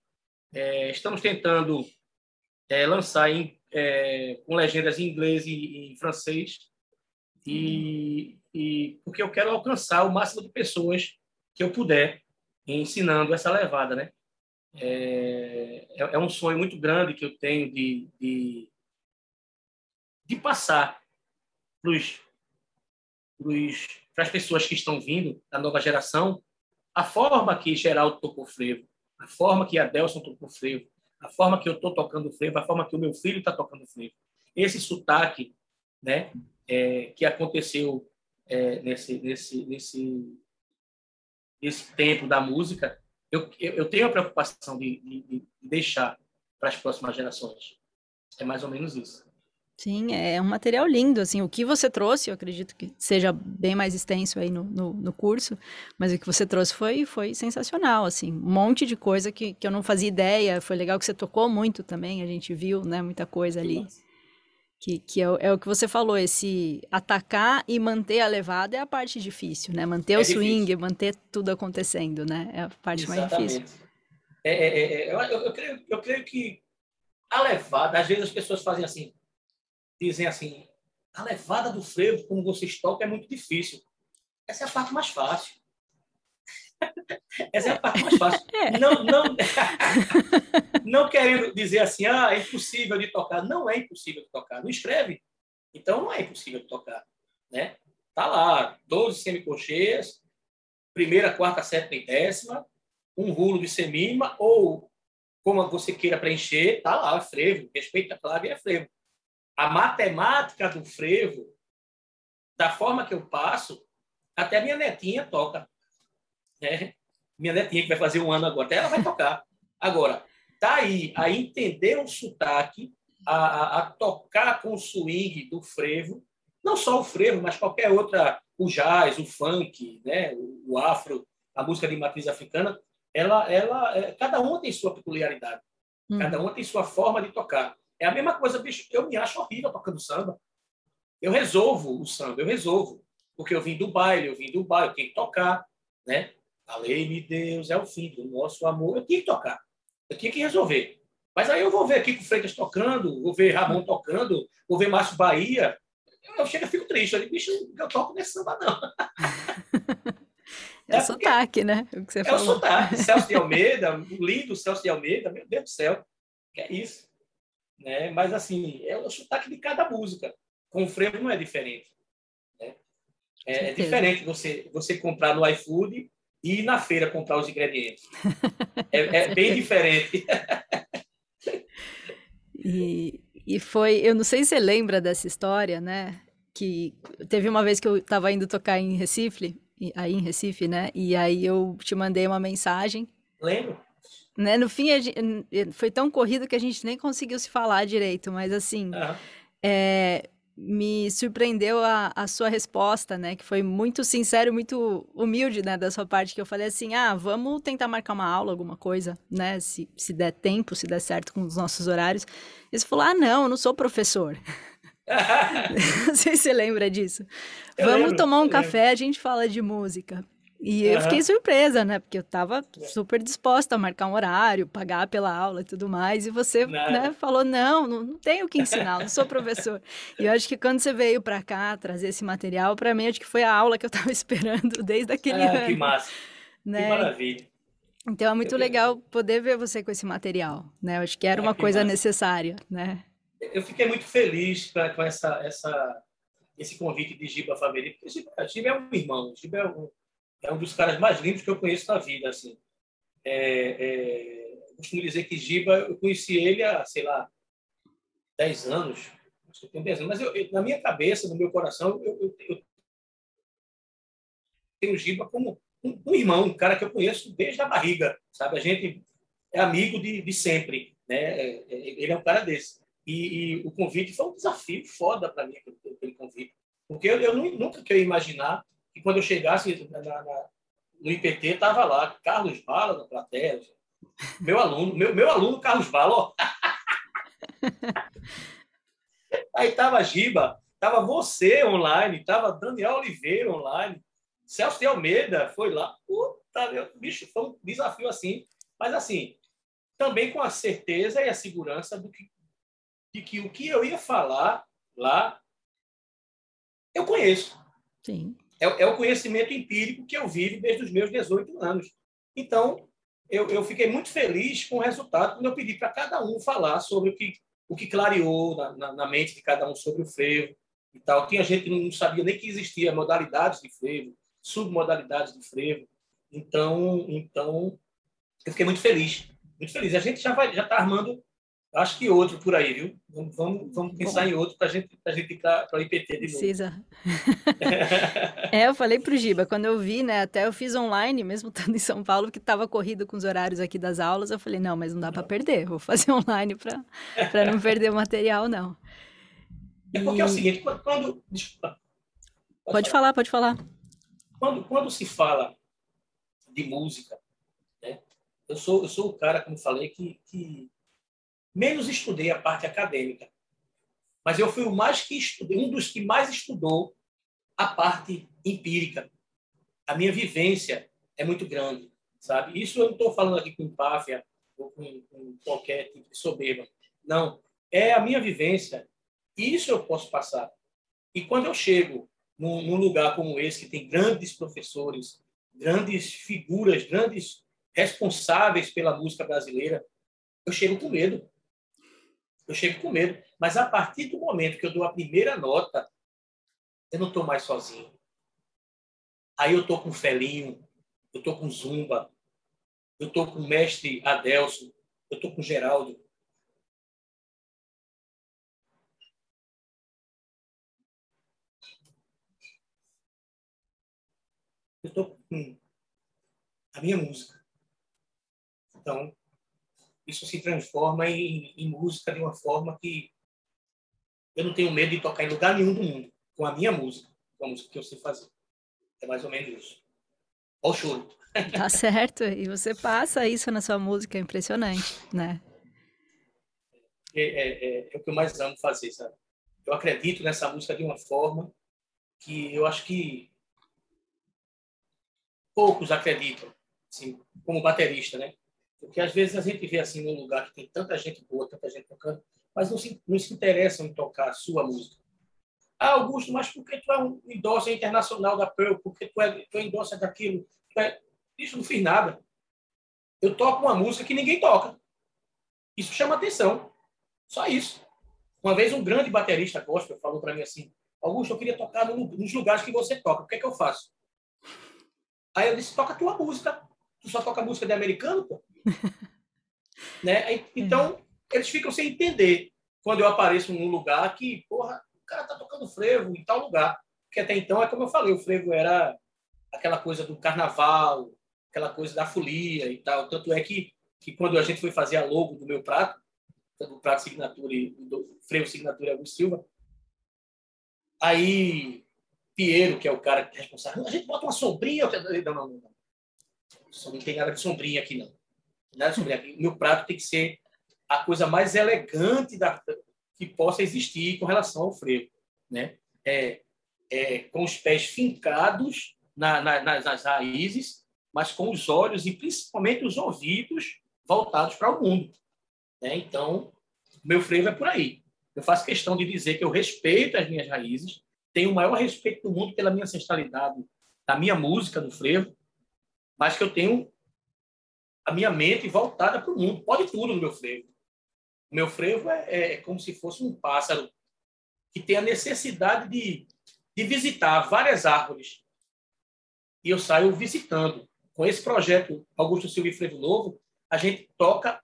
É, estamos tentando é, lançar em, é, com legendas em inglês e em francês. E, e porque eu quero alcançar o máximo de pessoas que eu puder ensinando essa levada, né? É, é, é um sonho muito grande que eu tenho de, de, de passar para as pessoas que estão vindo, da nova geração, a forma que Geraldo tocou frevo, a forma que Adelson tocou frevo, a forma que eu estou tocando frevo, a forma que o meu filho está tocando frevo. Esse sotaque né, é, que aconteceu é, nesse, nesse, nesse, nesse tempo da música, eu, eu tenho a preocupação de, de, de deixar para as próximas gerações. É mais ou menos isso. Sim, é um material lindo, assim, o que você trouxe, eu acredito que seja bem mais extenso aí no, no, no, curso, mas o que você trouxe foi, foi sensacional, assim, um monte de coisa que, que eu não fazia ideia, foi legal que você tocou muito também, a gente viu, né, muita coisa ali. Nossa. Que, que é, é, o que você falou, esse atacar e manter a levada é a parte difícil, né? Manter é o swing, difícil. manter tudo acontecendo, né? É a parte Exatamente. mais difícil. É, é, é, eu, eu, creio, eu creio que a levada, às vezes as pessoas fazem assim, dizem assim, a levada do frevo, como vocês tocam, é muito difícil. Essa é a parte mais fácil. Essa é a parte mais fácil. É. Não, não, <laughs> não querendo dizer assim, ah, é impossível de tocar. Não é impossível de tocar. Não escreve. Então não é impossível de tocar. Né? Tá lá, 12 semicolcheias, primeira, quarta, sétima e décima, um rulo de semínima, ou como você queira preencher, tá lá, frevo, respeita a clave é frevo. A matemática do frevo, da forma que eu passo, até minha netinha toca. Né? Minha netinha, que vai fazer um ano agora, até ela vai tocar. Agora, tá aí a entender o sotaque, a, a, a, tocar com o swing do frevo, não só o frevo, mas qualquer outra, o jazz, o funk, né? o, o afro, a música de matriz africana, ela, ela, é, cada uma tem sua peculiaridade, hum. cada uma tem sua forma de tocar. É a mesma coisa, bicho, eu me acho horrível tocando samba. Eu resolvo o samba, eu resolvo, porque eu vim do baile, eu vim do baile, eu tenho que tocar, né? A lei-me Deus é o fim do nosso amor. Eu tinha que tocar. Eu tinha que resolver. Mas aí eu vou ver Kiko Freitas tocando, vou ver Ramon tocando, vou ver Márcio Bahia. Eu chego e fico triste. Eu digo, bicho, eu toco nesse samba, não. É, <laughs> é o sotaque, né? O que você é falou. o sotaque. Celso de Almeida, o lindo Celso de Almeida, meu Deus do céu. Que é isso. Né? Mas, assim, é o sotaque de cada música. Com o frevo não é diferente. Né? É, é diferente você, você comprar no iFood ir na feira comprar os ingredientes. É, é <laughs> bem diferente. e, e foi, eu não sei se você lembra dessa história, né? Que teve uma vez que eu estava indo tocar em Recife, aí em Recife, né? E aí eu te mandei uma mensagem. Lembro. Né? No fim, foi tão corrido que a gente nem conseguiu se falar direito, mas assim, uhum. é, me surpreendeu a, a sua resposta, né? Que foi muito sincero, muito humilde, né? Da sua parte, que eu falei assim, ah, vamos tentar marcar uma aula, alguma coisa, né? Se, se der tempo, se der certo com os nossos horários. E você falou, ah, não, eu não sou professor. <laughs> <laughs> não sei se você lembra disso. Eu vamos lembro, tomar um café, lembro. a gente fala de música. E uhum. eu fiquei surpresa, né? Porque eu estava super disposta a marcar um horário, pagar pela aula e tudo mais. E você né, falou: não, não, não tenho o que ensinar, não sou professor. e eu acho que quando você veio para cá trazer esse material, para mim, acho que foi a aula que eu estava <laughs> esperando desde aquele ah, ano. Que massa. Né? Que maravilha. Então é muito eu legal poder ver você com esse material, né? Eu acho que era ah, uma coisa massa. necessária, né? Eu fiquei muito feliz com essa, essa, esse convite de Giba Faveli, porque Giba, Giba é um irmão, Giba é um é um dos caras mais lindos que eu conheço na vida, assim. É, é, costumo dizer que Giba, eu conheci ele há, sei lá, 10 anos, acho que tenho 10 anos, mas eu, eu, na minha cabeça, no meu coração, eu, eu tenho Giba como um, um, irmão, um cara que eu conheço desde a barriga, sabe? A gente é amigo de, de sempre, né? É, é, ele é um cara desse. E, e, o convite foi um desafio foda para mim, aquele, aquele, convite. Porque eu, eu nunca queria imaginar que quando eu chegasse na, na, no IPT, estava lá Carlos Bala na plateia. Meu aluno, meu, meu aluno Carlos Bala, ó. <laughs> Aí tava Giba, tava você online, tava Daniel Oliveira online, Celso de Almeida foi lá. Puta, meu, bicho, foi um desafio assim. Mas assim, também com a certeza e a segurança do que, de que o que eu ia falar lá, eu conheço. Sim. É, é o conhecimento empírico que eu vivo desde os meus 18 anos. Então, eu, eu fiquei muito feliz com o resultado quando eu pedi para cada um falar sobre o que, o que clareou na, na, na, mente de cada um sobre o frevo e tal. Tinha gente que não sabia nem que existia modalidades de frevo, submodalidades de frevo. Então, então eu fiquei muito feliz, muito feliz. A gente já vai, já está armando Acho que outro por aí, viu? Vamos, vamos, vamos pensar Bom. em outro para gente, a gente para o IPT de novo. Precisa. <laughs> é, eu falei para o Giba, quando eu vi, né? Até eu fiz online, mesmo <laughs> estando em São Paulo, que estava corrido com os horários aqui das aulas. Eu falei, não, mas não dá para perder. Vou fazer <laughs> online para não perder o material, não. É porque e... é o seguinte, quando. desculpa, pode, pode falar, pode falar. Quando, quando se fala de música, né? Eu sou, eu sou o cara, como falei, que, que menos estudei a parte acadêmica. Mas eu fui o mais que estudei, um dos que mais estudou a parte empírica. A minha vivência é muito grande, sabe? Isso eu não estou falando aqui com empáfia ou com, com qualquer tipo de soberba. Não, é a minha vivência. Isso eu posso passar. E quando eu chego num, num lugar como esse, que tem grandes professores, grandes figuras, grandes responsáveis pela música brasileira, eu chego com medo eu chego com medo. Mas a partir do momento que eu dou a primeira nota, eu não estou mais sozinho. Aí eu estou com Felinho, eu estou com Zumba, eu estou com o mestre Adelso, eu estou com Geraldo. Eu estou com a minha música. Então, isso se transforma em, em música de uma forma que eu não tenho medo de tocar em lugar nenhum do mundo com a minha música, com a música que eu sei fazer. É mais ou menos isso. Olha o choro. <laughs> Tá certo. E você passa isso na sua música, é impressionante, né? É, é, é, é, o que eu mais amo fazer, sabe? Eu acredito nessa música de uma forma que eu acho que poucos acreditam, assim, como baterista, né? Porque às vezes a gente vê assim num lugar que tem tanta gente boa, tanta gente tocando, mas não se, não se interessam em tocar a sua música. Ah, Augusto, mas por que tu é um endosser internacional da Pearl? Por que tu é, tu é endosser daquilo? É... Isso não fiz nada. Eu toco uma música que ninguém toca. Isso chama atenção. Só isso. Uma vez um grande baterista gospel falou para mim assim, Augusto, eu queria tocar no, nos lugares que você toca. O que é que eu faço? Aí eu disse, toca a tua música. Tu só toca música de americano, pô? <laughs> né? Então, é. eles ficam sem entender quando eu apareço num lugar que, porra, o cara tá tocando frevo em tal lugar. Porque até então, é como eu falei, o frevo era aquela coisa do carnaval, aquela coisa da folia e tal. Tanto é que, que quando a gente foi fazer a logo do meu prato, do prato signatura e do frevo signatura Augusto Silva, aí Piero, que é o cara é responsável, a gente bota uma sombrinha. Não, não, não. Não tem nada de sombrinha aqui, não né, sobre meu prato tem que ser a coisa mais elegante da, que possa existir com relação ao frevo, né? É, é, com os pés fincados na, na, nas, nas raízes, mas com os olhos e principalmente os ouvidos voltados para o mundo. Né? Então, meu frevo é por aí. Eu faço questão de dizer que eu respeito as minhas raízes, tenho o maior respeito do mundo pela minha ancestralidade, da minha música, do frevo, mas que eu tenho a minha mente voltada para o mundo. Pode tudo no meu frevo. O meu frevo é, é, como se fosse um pássaro que tem a necessidade de, de visitar várias árvores. E eu saio visitando. Com esse projeto Augusto Silva e Frevo Novo, a gente toca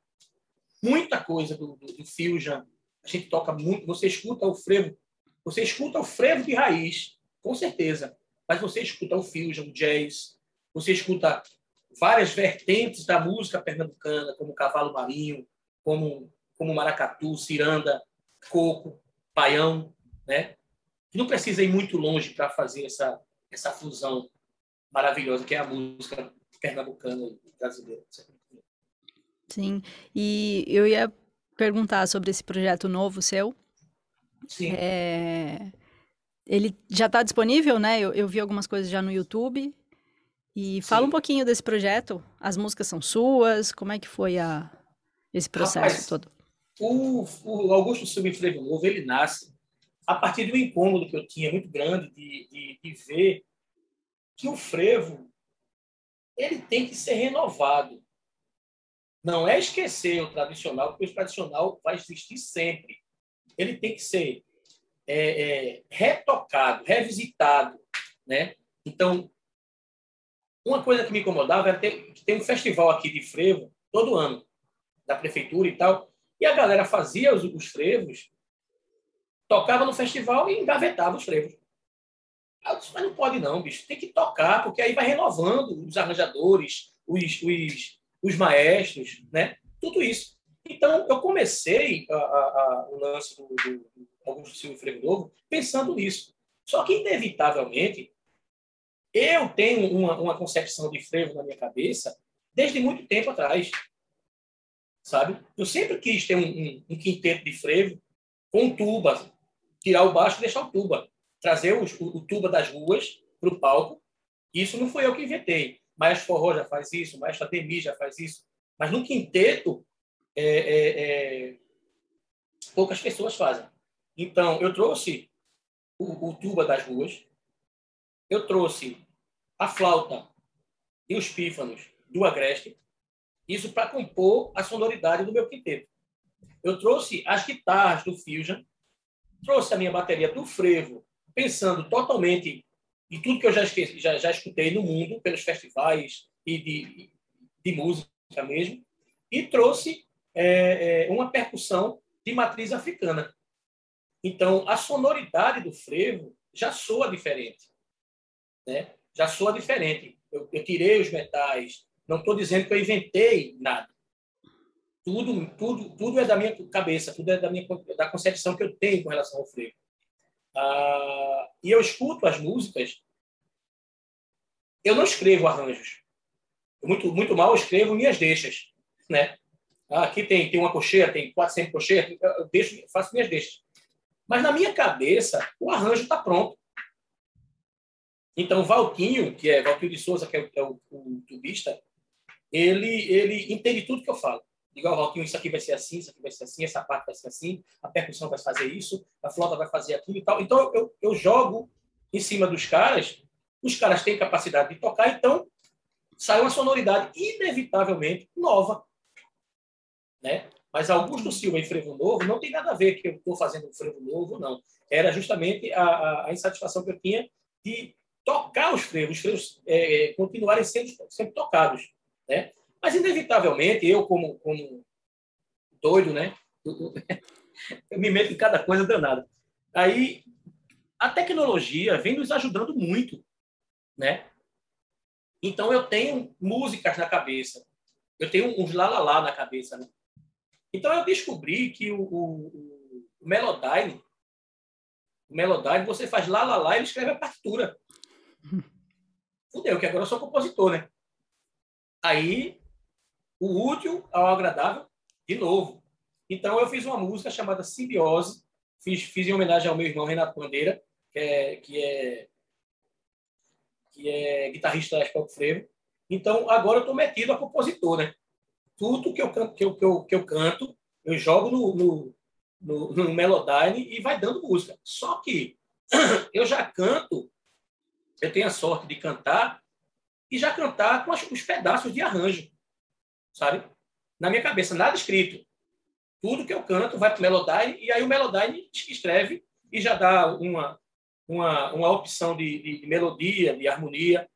muita coisa do, do, do Fusion. A gente toca muito. Você escuta o frevo. Você escuta o frevo de raiz, com certeza. Mas você escuta o Fusion, o jazz. Você escuta várias vertentes da música pernambucana, como Cavalo Marinho, como, como Maracatu, Ciranda, coco, baião, né? Que não precisa ir muito longe para fazer essa, essa fusão maravilhosa que é a música pernambucana e brasileira. Sim, e eu ia perguntar sobre esse projeto novo seu. Sim. É... Ele já está disponível, né? Eu, eu vi algumas coisas já no YouTube. E fala Sim. um pouquinho desse projeto. As músicas são suas? Como é que foi a, esse processo Rapaz, todo? O, o Augusto Frevo Novo, ele nasce a partir de um incômodo que eu tinha muito grande de, de, de ver que o frevo ele tem que ser renovado. Não é esquecer o tradicional, porque o tradicional vai existir sempre. Ele tem que ser é, é, retocado, revisitado, né? Então, uma coisa que me incomodava era que tem um festival aqui de frevo todo ano, da prefeitura e tal, e a galera fazia os, os frevos, tocava no festival e engavetava os frevos. Eu disse, mas não pode não, bicho, tem que tocar, porque aí vai renovando os arranjadores, os, os, os maestros, né? Tudo isso. Então, eu comecei a, a, a, o lance do, do, do Augusto Silva Frevo Novo pensando nisso. Só que, inevitavelmente, eu tenho uma, uma concepção de frevo na minha cabeça desde muito tempo atrás. Sabe? Eu sempre quis ter um, um, um quinteto de frevo com tuba, tirar o baixo e deixar o tuba. Trazer os, o, o tuba das ruas para o palco. Isso não foi eu que inventei. Maestro Forró já faz isso, Maestro Ademir já faz isso. Mas no quinteto, é, é, é, poucas pessoas fazem. Então, eu trouxe o, o tuba das ruas, eu trouxe a flauta e os pífanos do agreste, isso para compor a sonoridade do meu quinteto. Eu trouxe as guitarras do Fusion, trouxe a minha bateria do frevo, pensando totalmente em tudo que eu já, esqueci, já, já escutei no mundo, pelos festivais e de, de música mesmo, e trouxe é, é, uma percussão de matriz africana. Então, a sonoridade do frevo já soa diferente. Né? Já soa diferente. Eu, eu tirei os metais, não estou dizendo que eu inventei nada. Tudo, tudo, tudo é da minha cabeça, tudo é da minha da concepção que eu tenho com relação ao frevo. Ah, e eu escuto as músicas. Eu não escrevo arranjos. Eu muito, muito mal escrevo minhas deixas, né? Ah, aqui tem, tem uma cocheira, tem 400 cocheiras, eu deixo, faço minhas deixas. Mas na minha cabeça, o arranjo está pronto. Então, Valquinho, que é Valquinho de Souza, que é, é o, o, tubista, ele, ele entende tudo que eu falo. Igual, Valquinho, isso aqui vai ser assim, isso aqui vai ser assim, essa parte vai ser assim, a percussão vai fazer isso, a flauta vai fazer aquilo e tal. Então, eu, eu jogo em cima dos caras, os caras têm capacidade de tocar, então sai uma sonoridade inevitavelmente nova. Né? Mas Augusto Silva e Frevo Novo não tem nada a ver que eu estou fazendo um Frevo Novo, não. Era justamente a, a, a insatisfação que eu tinha de tocar os frevos, os frevos é, é, continuarem sendo sempre tocados, né? Mas inevitavelmente eu como como doido, né? <laughs> Eu me meto em cada coisa danada. Aí a tecnologia vem nos ajudando muito, né? Então eu tenho músicas na cabeça, eu tenho uns lá lá lá na cabeça, né? Então eu descobri que o, o, o Melodyne, o Melodyne, você faz lá lá lá, ele escreve a partitura. Fudeu, que agora eu sou compositor, né? Aí, o útil ao agradável, de novo. Então, eu fiz uma música chamada Simbiose, fiz, fiz em homenagem ao meu irmão Renato Bandeira, que é, que é, que é guitarrista da Spell Frevo. Então, agora eu estou metido a compositor, né? Tudo que eu canto, que eu, que eu, que eu canto, eu jogo no, no, no, no Melodyne e vai dando música. Só que <clears throat> eu já canto eu tenho a sorte de cantar e já cantar com os pedaços de arranjo, sabe? Na minha cabeça, nada escrito. Tudo que eu canto vai para o Melodyne e aí o Melodyne escreve e já dá uma, uma, uma opção de, de, de melodia, de harmonia,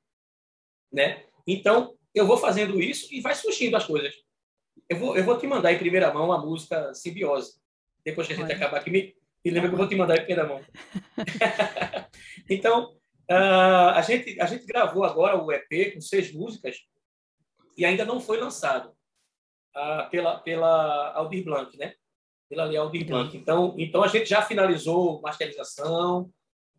né? Então, eu vou fazendo isso e vai surgindo as coisas. Eu vou, eu vou te mandar em primeira mão a música Simbiose. Depois que a gente Olha. acabar aqui, me, me lembra que eu vou te mandar em primeira mão. <laughs> <laughs> então, Uh, a, gente, a gente gravou agora o EP com seis músicas e ainda não foi lançado uh, pela, pela Aldir Blanc, né? pela Lei Aldir Blanc. Então, então a gente já finalizou masterização,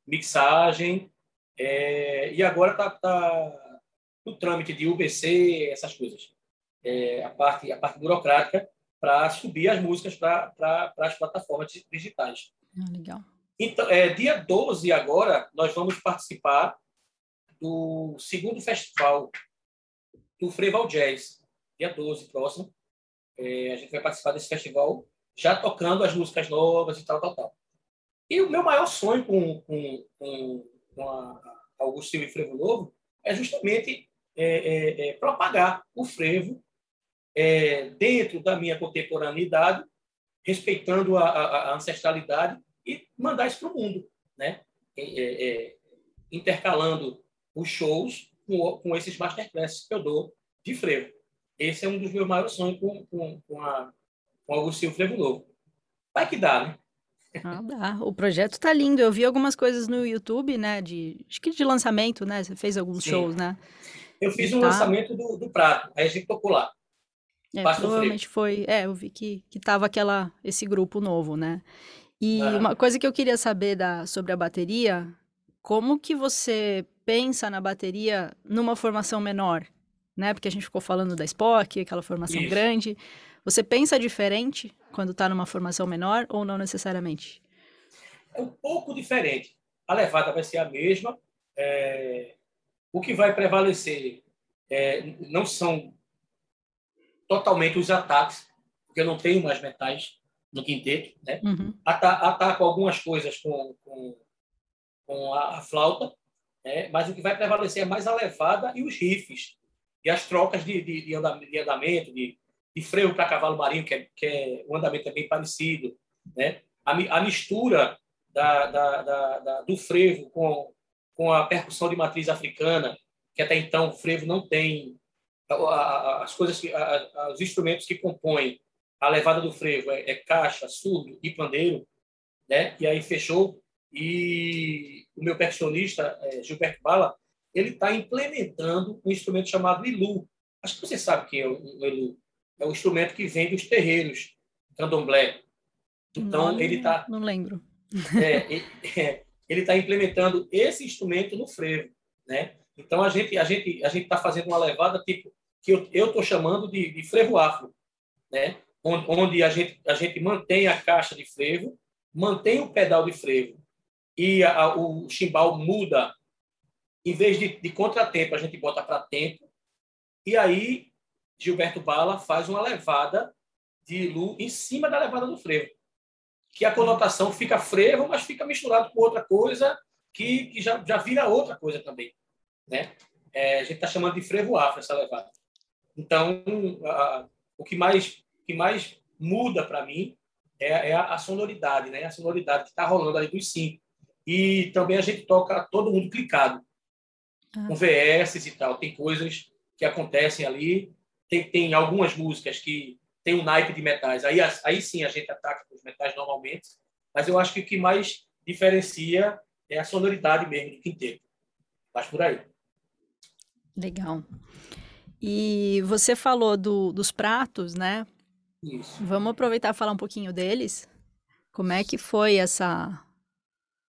mixagem, é, e agora está tá no trâmite de UBC, essas coisas. É, a, parte, a parte burocrática para subir as músicas para pra, as plataformas digitais. Ah, legal. Então, é, dia 12 agora, nós vamos participar do segundo festival do Freval Jazz, dia 12 próximo. É, a gente vai participar desse festival já tocando as músicas novas e tal, tal, tal. E o meu maior sonho com, com, com, com a Augusto Silva e Frevo Novo é justamente é, é, é propagar o frevo é, dentro da minha contemporaneidade, respeitando a, a, a ancestralidade e mandar isso para o mundo, né? É, intercalando os shows com, com esses masterclasses que eu dou de frevo. Esse é um dos meus maiores sonhos com, com, com, a, com Agostinho Frevo Novo. Vai que dá, né? Ah, dá. O projeto tá lindo. Eu vi algumas coisas no YouTube, né? De, acho que de lançamento, né? Você fez alguns Sim. shows, né? Eu fiz o um tá... lançamento do, do prato, aí a gente tocou lá. É, provavelmente foi. É, eu vi que, que tava aquela, esse grupo novo, né? E ah. uma coisa que eu queria saber da, sobre a bateria, como que você pensa na bateria numa formação menor? Né? Porque a gente ficou falando da Spock, aquela formação Isso. grande. Você pensa diferente quando está numa formação menor ou não necessariamente? É um pouco diferente. A levada vai ser a mesma. É... O que vai prevalecer é... não são totalmente os ataques, porque eu não tenho mais metais no quinteto. Né? Uhum. Ataco algumas coisas com, com, com a, a, flauta, né? mas o que vai prevalecer é mais a levada e os riffs, e as trocas de, de, de andamento, de, de freio para cavalo marinho, que, é, que é, o andamento é bem parecido. Né? A, a mistura da, da, da, da, do frevo com, com a percussão de matriz africana, que até então o frevo não tem as coisas que os instrumentos que compõem a levada do frevo é, é, caixa, surdo e pandeiro, né? E aí fechou e o meu percussionista é, Gilberto Bala ele está implementando um instrumento chamado ilu. Acho que você sabe que é o ilu. É o instrumento que vem dos terreiros candomblé. Então não, ele está. Não lembro. É, é, ele está implementando esse instrumento no frevo, né? Então a gente a gente a gente está fazendo uma levada tipo que eu estou chamando de, de, frevo afro, né? Onde, a, gente, a gente mantém a caixa de frevo, mantém o pedal de frevo e a, o chimbal muda, em vez de, de contratempo, a gente bota para tempo, e aí Gilberto Bala faz uma levada de Lu em cima da levada do frevo, que a conotação fica frevo, mas fica misturado com outra coisa que, que já, já vira outra coisa também. Né? É, a gente está chamando de frevo afro essa levada. Então, a, o que mais, que mais muda para mim é, é, a sonoridade, né? A sonoridade que está rolando ali dos cinco. E também a gente toca todo mundo clicado, ah. com VS e tal. Tem coisas que acontecem ali. Tem, tem algumas músicas que tem um naipe de metais. Aí, aí sim a gente ataca com os metais normalmente. Mas eu acho que o que mais diferencia é a sonoridade mesmo do quinteto. Mas por aí. Legal. E você falou do, dos pratos, né? Isso. Vamos aproveitar e falar um pouquinho deles. Como é que foi essa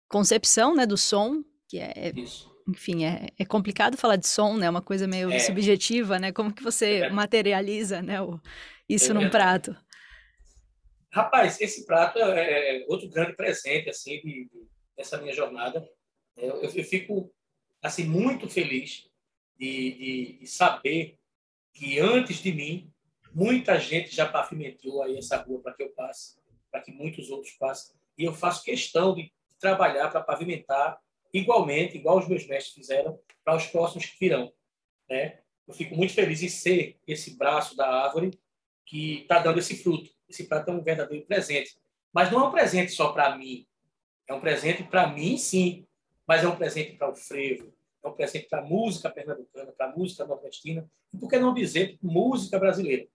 concepção, né, do som, que é, Isso. enfim, é, é complicado falar de som, né? É uma coisa meio é. subjetiva, né? Como que você é. materializa, né, o, isso num prato? Rapaz, esse prato é, é outro grande presente assim de, de dessa minha jornada. Eu, eu, fico assim muito feliz de, de saber que antes de mim, muita gente já pavimentou aí essa rua para que eu passe, para que muitos outros passem. E eu faço questão de trabalhar para pavimentar igualmente, igual os meus mestres fizeram, para os próximos que virão. Né? Eu fico muito feliz em ser esse braço da árvore que está dando esse fruto. Esse prato é um verdadeiro presente. Mas não é um presente só para mim. É um presente para mim, sim, mas é um presente para o frevo, é um presente para a música pernambucana, para a música nordestina, e por que não dizer música brasileira?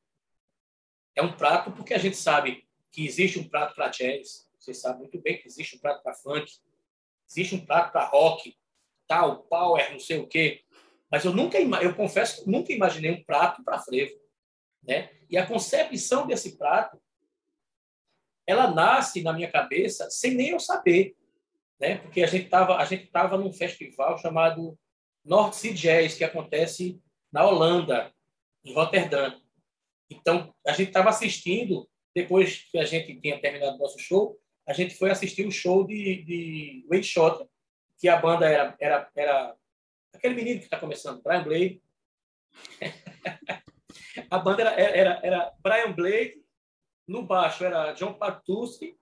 É um prato porque a gente sabe que existe um prato para jazz, você sabe muito bem que existe um prato para funk, existe um prato para rock, tal, power, não sei o quê. Mas eu nunca, eu confesso que nunca imaginei um prato para frevo, né? E a concepção desse prato ela nasce na minha cabeça sem nem eu saber, né? Porque a gente estava a gente tava num festival chamado North Sea Jazz que acontece na Holanda, em Rotterdam. Então a gente estava assistindo depois que a gente tinha terminado o nosso show, a gente foi assistir o show de, de Wade Shot, que a banda era, era, era aquele menino que está começando, Brian Blade. <laughs> a banda era, era, era Brian Blade, no baixo era John Patuski,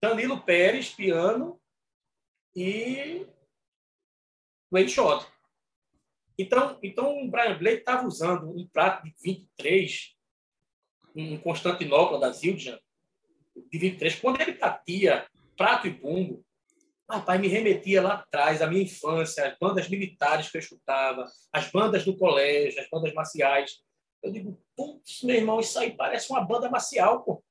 Danilo Pérez, piano, e Wade Shot. Então, então o Brian Blade estava usando um prato de 23, um Constantinopla da Zildjian, de 23. Quando ele batia prato e bumbo, rapaz, me remetia lá atrás, à minha infância, as bandas militares que eu escutava, as bandas do colégio, as bandas marciais. Eu digo, putz, meu irmão, isso aí parece uma banda marcial, pô.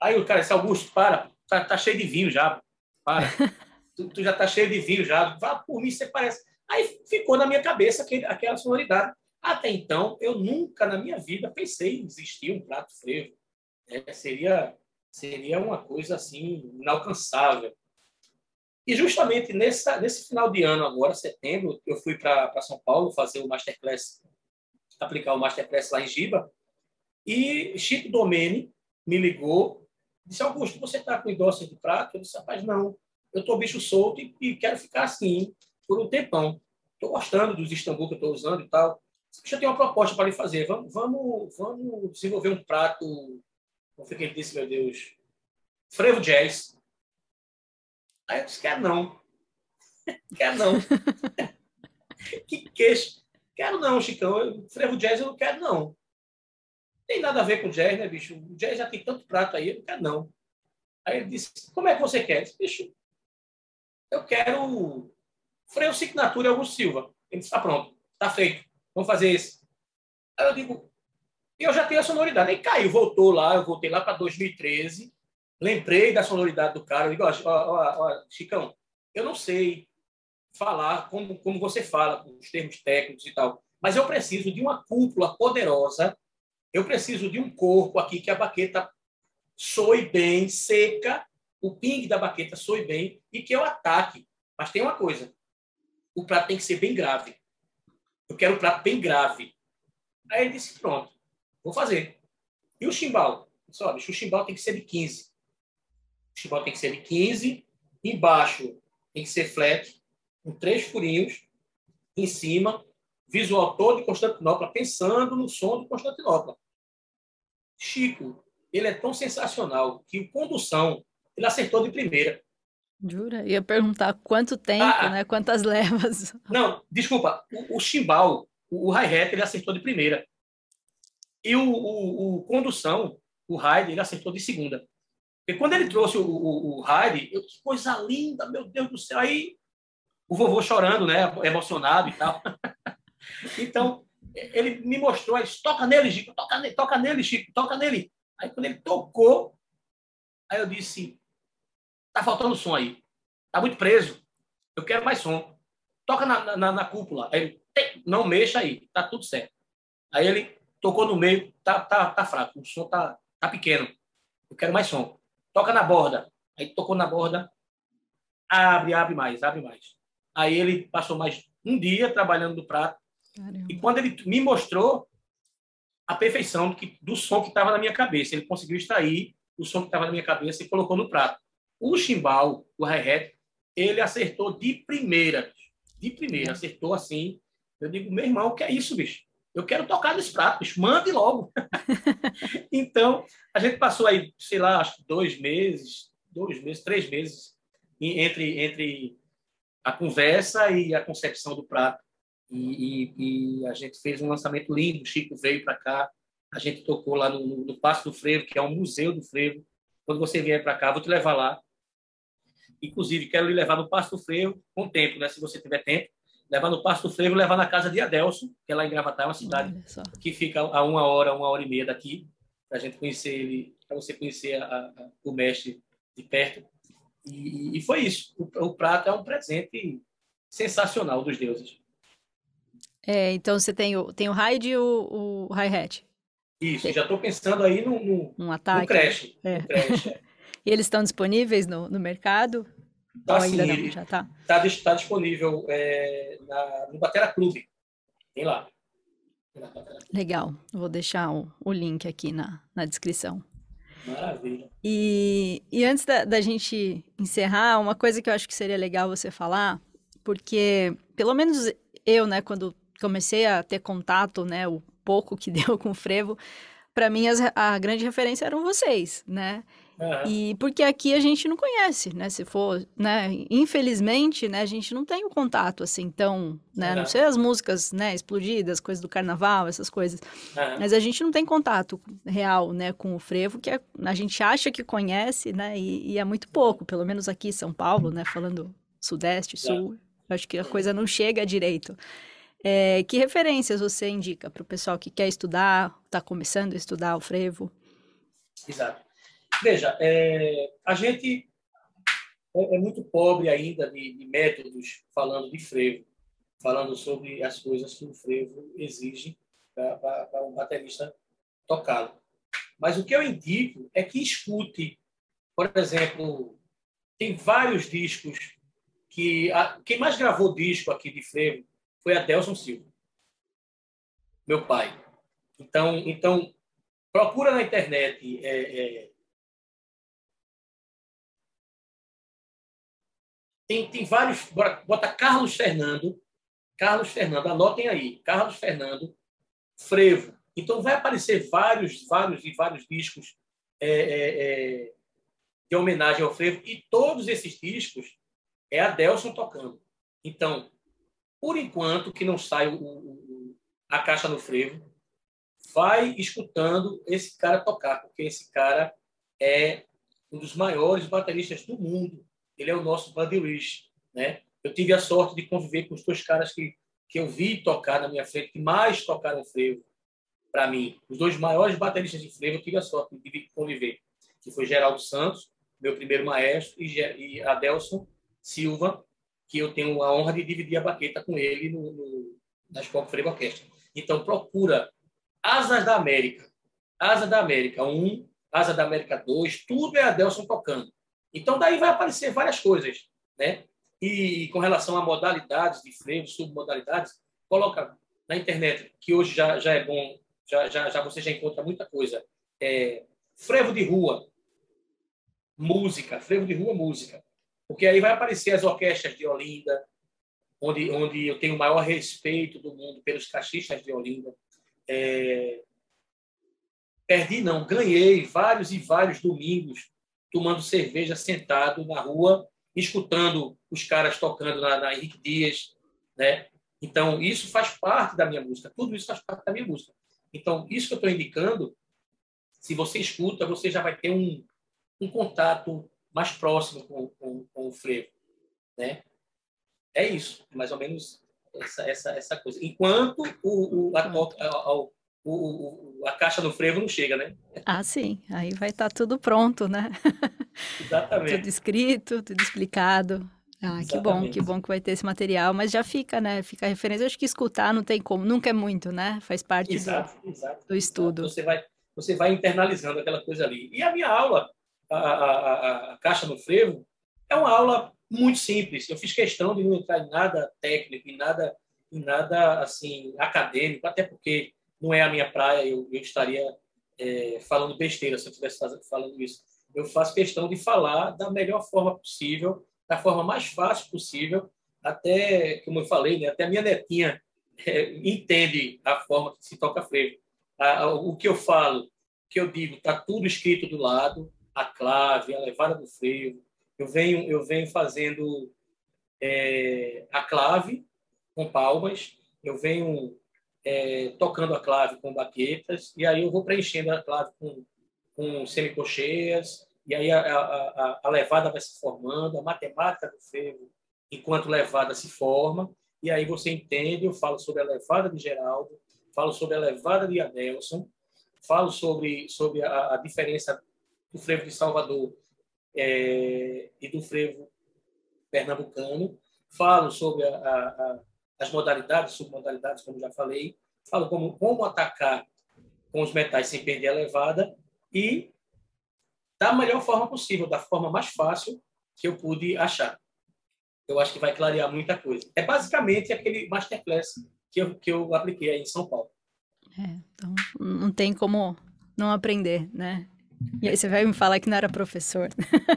Aí o cara disse, Augusto, para, tá, tá cheio de vinho já, para. <laughs> tu, tu, já tá cheio de vinho já, vá por mim, você parece. Aí ficou na minha cabeça aquele, aquela sonoridade. Até então, eu nunca na minha vida pensei em existir um prato frevo. É, seria, seria uma coisa assim, inalcançável. E justamente nessa, nesse final de ano, agora, setembro, eu fui para São Paulo fazer o Masterclass, aplicar o Masterclass lá em Giba, e Chico Domene me ligou, disse, Augusto, você está com endosso de prato? Eu disse, rapaz, não, eu estou bicho solto e, e, quero ficar assim por um tempão. Estou gostando dos Istambul que eu estou usando e tal. Eu ter uma proposta para lhe fazer. Vamos, vamos, vamos desenvolver um prato, como foi que ele disse, meu Deus, frevo jazz. Aí eu disse, quero não. quero não. <laughs> que queixo. Quero não, Chicão. Eu, frevo jazz eu não quero não. Tem nada a ver com jazz, né, bicho? O jazz já tem tanto prato aí, eu não quero não. Aí ele disse, como é que você quer? Eu disse, bicho, eu quero freio signatura Augusto Silva. Ele disse, está pronto, está feito, vamos fazer esse. Aí eu digo, eu já tenho a sonoridade. Aí caiu, voltou lá, eu voltei lá para 2013, lembrei da sonoridade do cara. Eu digo, ó, ó, ó, Chicão, eu não sei falar como, como você fala, com os termos técnicos e tal, mas eu preciso de uma cúpula poderosa, eu preciso de um corpo aqui que a baqueta soe bem, seca, o ping da baqueta soe bem e que eu ataque. Mas tem uma coisa, o prato tem que ser bem grave. Eu quero um prato bem grave. Aí ele disse, pronto, vou fazer. E o chimbal? Olha, o chimbal tem que ser de 15. O chimbal tem que ser de 15, embaixo tem que ser flat, com três furinhos, em cima, visual todo de Constantinopla, pensando no som de Constantinopla. Chico, ele é tão sensacional que o condução, ele acertou de primeira. Jura? Ia perguntar quanto tempo, ah, né? Quantas <laughs> levas. Não, desculpa. O, o chimbal, o, hi-hat, ele acertou de primeira. E o, o, o condução, o ride, ele acertou de segunda. Porque quando ele trouxe o, o, o ride, eu, que coisa linda, meu Deus do céu. Aí o vovô chorando, né? Emocionado e tal. <laughs> então, ele me mostrou, aí, toca nele, Chico, toca nele, toca nele, Chico, toca nele. Aí quando ele tocou, aí eu disse, tá faltando som aí. Tá muito preso. Eu quero mais som. Toca na, na, na cúpula. Aí ele, não mexa aí, tá tudo certo. Aí ele tocou no meio, tá, tá, tá fraco, o som tá, tá pequeno. Eu quero mais som. Toca na borda. Aí tocou na borda, abre, abre mais, abre mais. Aí ele passou mais um dia trabalhando no prato. Caramba. E quando ele me mostrou a perfeição do, que, do som que estava na minha cabeça, ele conseguiu extrair o som que estava na minha cabeça e colocou no prato. O chimbal, o hi-hat, ele acertou de primeira. De primeira, acertou assim. Eu digo, meu irmão, o que é isso, bicho? Eu quero tocar nesse prato, bicho, mande logo. <laughs> então, a gente passou aí, sei lá, acho que dois meses, dois meses, três meses, entre, entre a conversa e a concepção do prato. E, e, e a gente fez um lançamento lindo. O Chico veio para cá, a gente tocou lá no, no, no Passo do Frevo, que é um museu do frevo. Quando você vier para cá, vou te levar lá. Inclusive, quero lhe levar no Pasto Frevo com tempo, né? Se você tiver tempo. Levar no Pasto Frevo, levar na casa de Adelson, que é lá em Gravatar, uma cidade que fica a uma hora, uma hora e meia daqui, para a gente conhecer ele, para você conhecer a, a, o mestre de perto. E, e foi isso. O, o, prato é um presente sensacional dos deuses. É, então você tem o, tem o Hyde e o, o hi-hat. Isso, já estou pensando aí no, no, um ataque. no creche. É. No creche é. E eles estão disponíveis no, no mercado? Tá, sim, não, já tá. Tá, tá disponível é, na, no Batera Clube. Tem lá. Legal. Vou deixar o, o link aqui na, na descrição. Maravilha. E, e antes da, da gente encerrar, uma coisa que eu acho que seria legal você falar, porque pelo menos eu, né, quando comecei a ter contato, né, o pouco que <laughs> deu com o frevo, para mim as, a grande referência eram vocês, né? Uhum. E porque aqui a gente não conhece, né? Se for, né? Infelizmente, né? A gente não tem o contato assim tão, né? Uhum. Não sei as músicas, né? Explodidas, coisas do carnaval, essas coisas. Uhum. Mas a gente não tem contato real, né? Com o frevo, que é, a gente acha que conhece, né? E, e, é muito pouco, pelo menos aqui em São Paulo, né? Falando sudeste, sul, acho que a coisa não chega direito. É, que referências você indica para o pessoal que quer estudar, está começando a estudar o frevo? Exato. Veja, é, a gente é, é, muito pobre ainda de, de, métodos falando de frevo, falando sobre as coisas que o frevo exige para um baterista tocá-lo. Mas o que eu indico é que escute, por exemplo, tem vários discos que a, quem mais gravou disco aqui de frevo foi Adelson Silva, meu pai. Então, então procura na internet é, é, Tem, tem vários. Bota Carlos Fernando. Carlos Fernando, anotem aí. Carlos Fernando, Frevo. Então vai aparecer vários, vários e vários discos é, é, é, de homenagem ao Frevo. E todos esses discos é a Delson tocando. Então, por enquanto que não sai o, o, a caixa no frevo, vai escutando esse cara tocar, porque esse cara é um dos maiores bateristas do mundo ele é o nosso Buddy Rich, né? Eu tive a sorte de conviver com os dois caras que, que eu vi tocar na minha frente, que mais tocaram frevo para mim. Os dois maiores bateristas de frevo eu tive a sorte de conviver, que foi Geraldo Santos, meu primeiro maestro, e, e Adelson Silva, que eu tenho a honra de dividir a baqueta com ele no, no, na Escola Frevo Orquestra. Então, procura Asas da América. Asa da América 1, Asa da América 2, tudo é Adelson tocando. Então, daí vai aparecer várias coisas. Né? E com relação a modalidades de freio, submodalidades, coloca na internet, que hoje já, já é bom, já, já, já você já encontra muita coisa. É, frevo de rua, música, frevo de rua, música. Porque aí vai aparecer as orquestras de Olinda, onde, onde eu tenho o maior respeito do mundo pelos cachistas de Olinda. É, perdi, não, ganhei vários e vários domingos tomando cerveja sentado na rua, escutando os caras tocando na, na Henrique Dias, né? Então, isso faz parte da minha música. Tudo isso faz parte da minha música. Então, isso que eu estou indicando, se você escuta, você já vai ter um, um contato mais próximo com, com, com o frevo, né? É isso, mais ou menos essa, essa, essa coisa. Enquanto o, o, a, a, o, o, a caixa do frevo não chega, né? Ah, sim. Aí vai estar tá tudo pronto, né? <laughs> Exatamente. tudo escrito, tudo explicado. Ah, Exatamente. que bom, que bom que vai ter esse material, mas já fica, né? Fica a referência. Eu acho que escutar não tem como, nunca é muito, né? Faz parte exato, do, exato, do estudo. Você vai, você vai internalizando aquela coisa ali. E a minha aula, a, a, a, a caixa no frevo, é uma aula muito simples. Eu fiz questão de não entrar em nada técnico, em nada, em nada assim acadêmico, até porque não é a minha praia, eu, eu estaria é, falando besteira se eu estivesse falando isso. Eu faço questão de falar da melhor forma possível, da forma mais fácil possível, até, como eu falei, né, até a minha netinha <laughs> é, entende a forma que se toca frevo. o que eu falo, o que eu digo, está tudo escrito do lado, a clave, a levada do frevo. Eu venho, eu venho fazendo é, a clave com palmas, eu venho é, tocando a clave com baquetas, e aí eu vou preenchendo a clave com, com e aí a, a, a, levada vai se formando, a matemática do frevo, enquanto levada se forma, e aí você entende, eu falo sobre a levada de Geraldo, falo sobre a levada de Adelson, falo sobre, sobre a, a diferença do frevo de Salvador é, e do frevo pernambucano, falo sobre a, a, as modalidades, submodalidades, como já falei, falo como, como atacar com os metais sem perder a levada e da melhor forma possível, da forma mais fácil que eu pude achar. Eu acho que vai clarear muita coisa. É basicamente aquele masterclass que eu, que eu apliquei aí em São Paulo. É, então não tem como não aprender, né? E aí você vai me falar que não era professor. <laughs>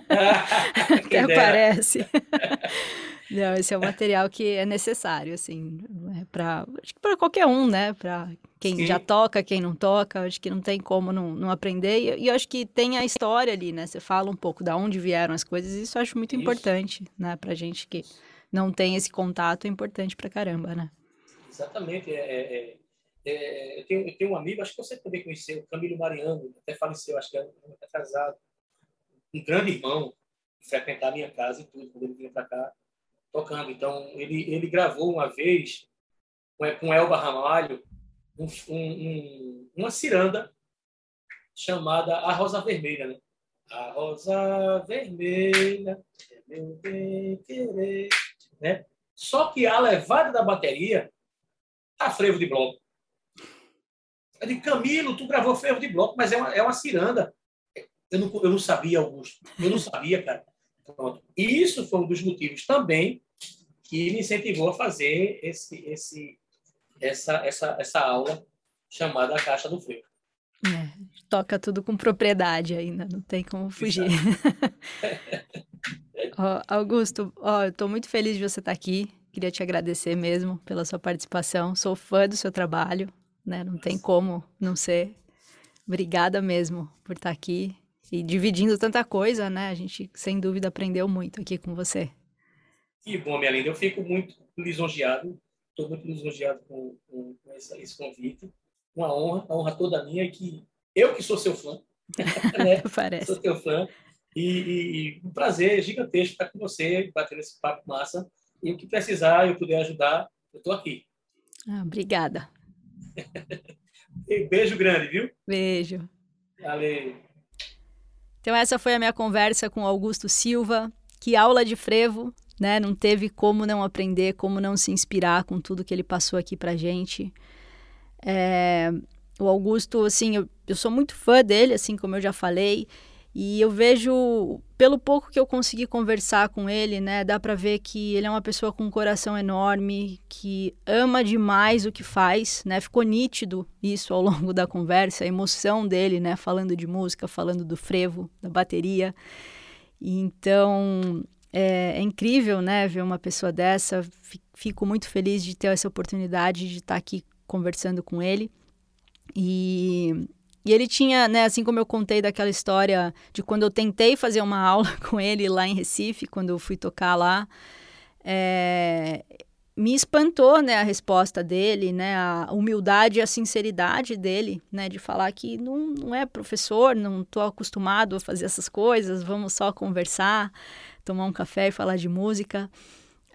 <laughs> Até aparece. <laughs> não, esse é um material que é necessário, assim, é para para qualquer um, né? Para quem Sim. já toca, quem não toca, acho que não tem como não, não aprender. E, e eu acho que tem a história ali, né? Você fala um pouco da onde vieram as coisas, e isso eu acho muito isso. importante, né? Pra gente que não tem esse contato, é importante pra caramba, né? Exatamente. É, é, é é, eu, tenho, eu tenho um amigo, acho que você também conheceu, o Camilo Mariano, até faleceu, acho que é casado. Um grande irmão, frequentar a minha casa e tudo, quando ele vinha para cá tocando. Então, ele, ele gravou uma vez com Elba Ramalho um, um, uma ciranda chamada A Rosa Vermelha, né? A Rosa Vermelha, é meu bem querer, né? Só que a levada da bateria tá frevo de bloco. Eu digo, Camilo, tu gravou ferro de bloco, mas é uma, é uma ciranda. Eu não, eu não sabia, Augusto. Eu não sabia, cara. Pronto. E isso foi um dos motivos também que me incentivou a fazer esse, esse, essa, essa, essa aula chamada Caixa do Freio. É, toca tudo com propriedade ainda, não tem como fugir. oh, <laughs> Augusto, oh, eu estou muito feliz de você estar aqui. Queria te agradecer mesmo pela sua participação. Sou fã do seu trabalho né? Não tem como não ser. Obrigada mesmo por estar aqui e dividindo tanta coisa, né? A gente, sem dúvida, aprendeu muito aqui com você. Que bom, minha linda. Eu fico muito lisonjeado, estou muito lisonjeado com, com, com esse, esse, convite. Uma honra, a honra toda minha, que eu que sou seu fã, <laughs> né? <laughs> Parece. Sou teu fã. E, e, um prazer gigantesco estar com você, batendo esse papo massa. E o que precisar, eu puder ajudar, eu estou aqui. Ah, obrigada. <laughs> Beijo grande, viu? Beijo. Valeu. Então essa foi a minha conversa com Augusto Silva. Que aula de frevo, né? Não teve como não aprender, como não se inspirar com tudo que ele passou aqui pra gente. É... O Augusto, assim, eu, eu sou muito fã dele, assim como eu já falei. E eu vejo, pelo pouco que eu consegui conversar com ele, né, dá para ver que ele é uma pessoa com um coração enorme, que ama demais o que faz, né? Ficou nítido isso ao <laughs> longo da conversa, a emoção dele, né, falando de música, falando do frevo, da bateria. Então, é, é incrível, né, ver uma pessoa dessa. Fico muito feliz de ter essa oportunidade de estar aqui conversando com ele. E e ele tinha, né, assim como eu contei daquela história de quando eu tentei fazer uma <laughs> aula com ele lá em Recife, quando eu fui tocar lá, é, me espantou, né, a resposta dele, né, a humildade e a sinceridade dele, né, de falar que não, não é professor, não estou acostumado a fazer essas coisas, vamos só conversar, tomar um café e falar de música.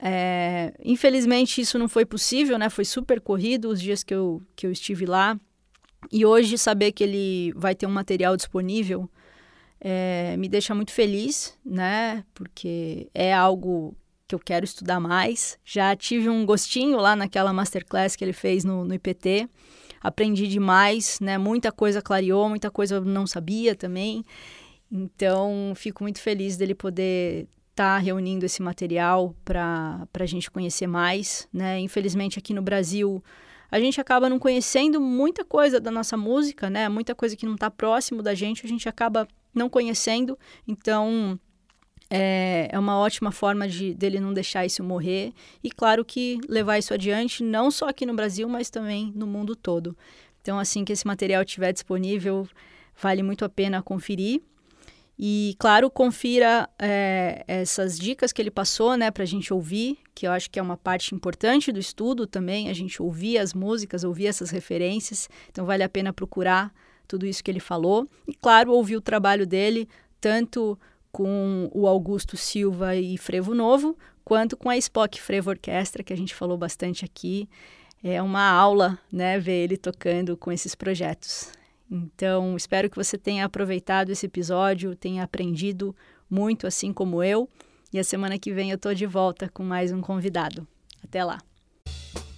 É, infelizmente isso não foi possível, né, foi super corrido os dias que eu, que eu estive lá. E hoje saber que ele vai ter um material disponível é, me deixa muito feliz, né? Porque é algo que eu quero estudar mais. Já tive um gostinho lá naquela masterclass que ele fez no, no IPT. Aprendi demais, né? Muita coisa clareou, muita coisa eu não sabia também. Então, fico muito feliz dele poder estar tá reunindo esse material para a gente conhecer mais, né? Infelizmente, aqui no Brasil a gente acaba não conhecendo muita coisa da nossa música, né? Muita coisa que não está próximo da gente, a gente acaba não conhecendo. Então, é, é uma ótima forma de dele não deixar isso morrer. E claro que levar isso adiante, não só aqui no Brasil, mas também no mundo todo. Então, assim que esse material estiver disponível, vale muito a pena conferir. E, claro, confira é, essas dicas que ele passou, né, para a gente ouvir, que eu acho que é uma parte importante do estudo também, a gente ouvir as músicas, ouvir essas referências. Então, vale a pena procurar tudo isso que ele falou. E, claro, ouvir o trabalho dele, tanto com o Augusto Silva e Frevo Novo, quanto com a Spock Frevo Orquestra, que a gente falou bastante aqui. É uma aula, né, ver ele tocando com esses projetos. Então, espero que você tenha aproveitado esse episódio, tenha aprendido muito, assim como eu. E a semana que vem eu estou de volta com mais um convidado. Até lá!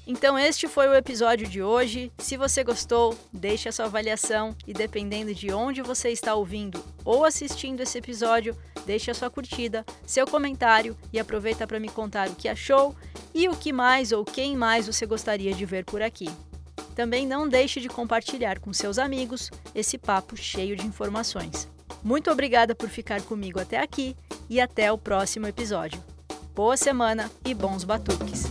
Então este foi o episódio de hoje. Se você gostou, deixe a sua avaliação e dependendo de onde você está ouvindo ou assistindo esse episódio, deixe a sua curtida, seu comentário e aproveita para me contar o que achou e o que mais ou quem mais você gostaria de ver por aqui. Também não deixe de compartilhar com seus amigos esse papo cheio de informações. Muito obrigada por ficar comigo até aqui e até o próximo episódio. Boa semana e bons batuques!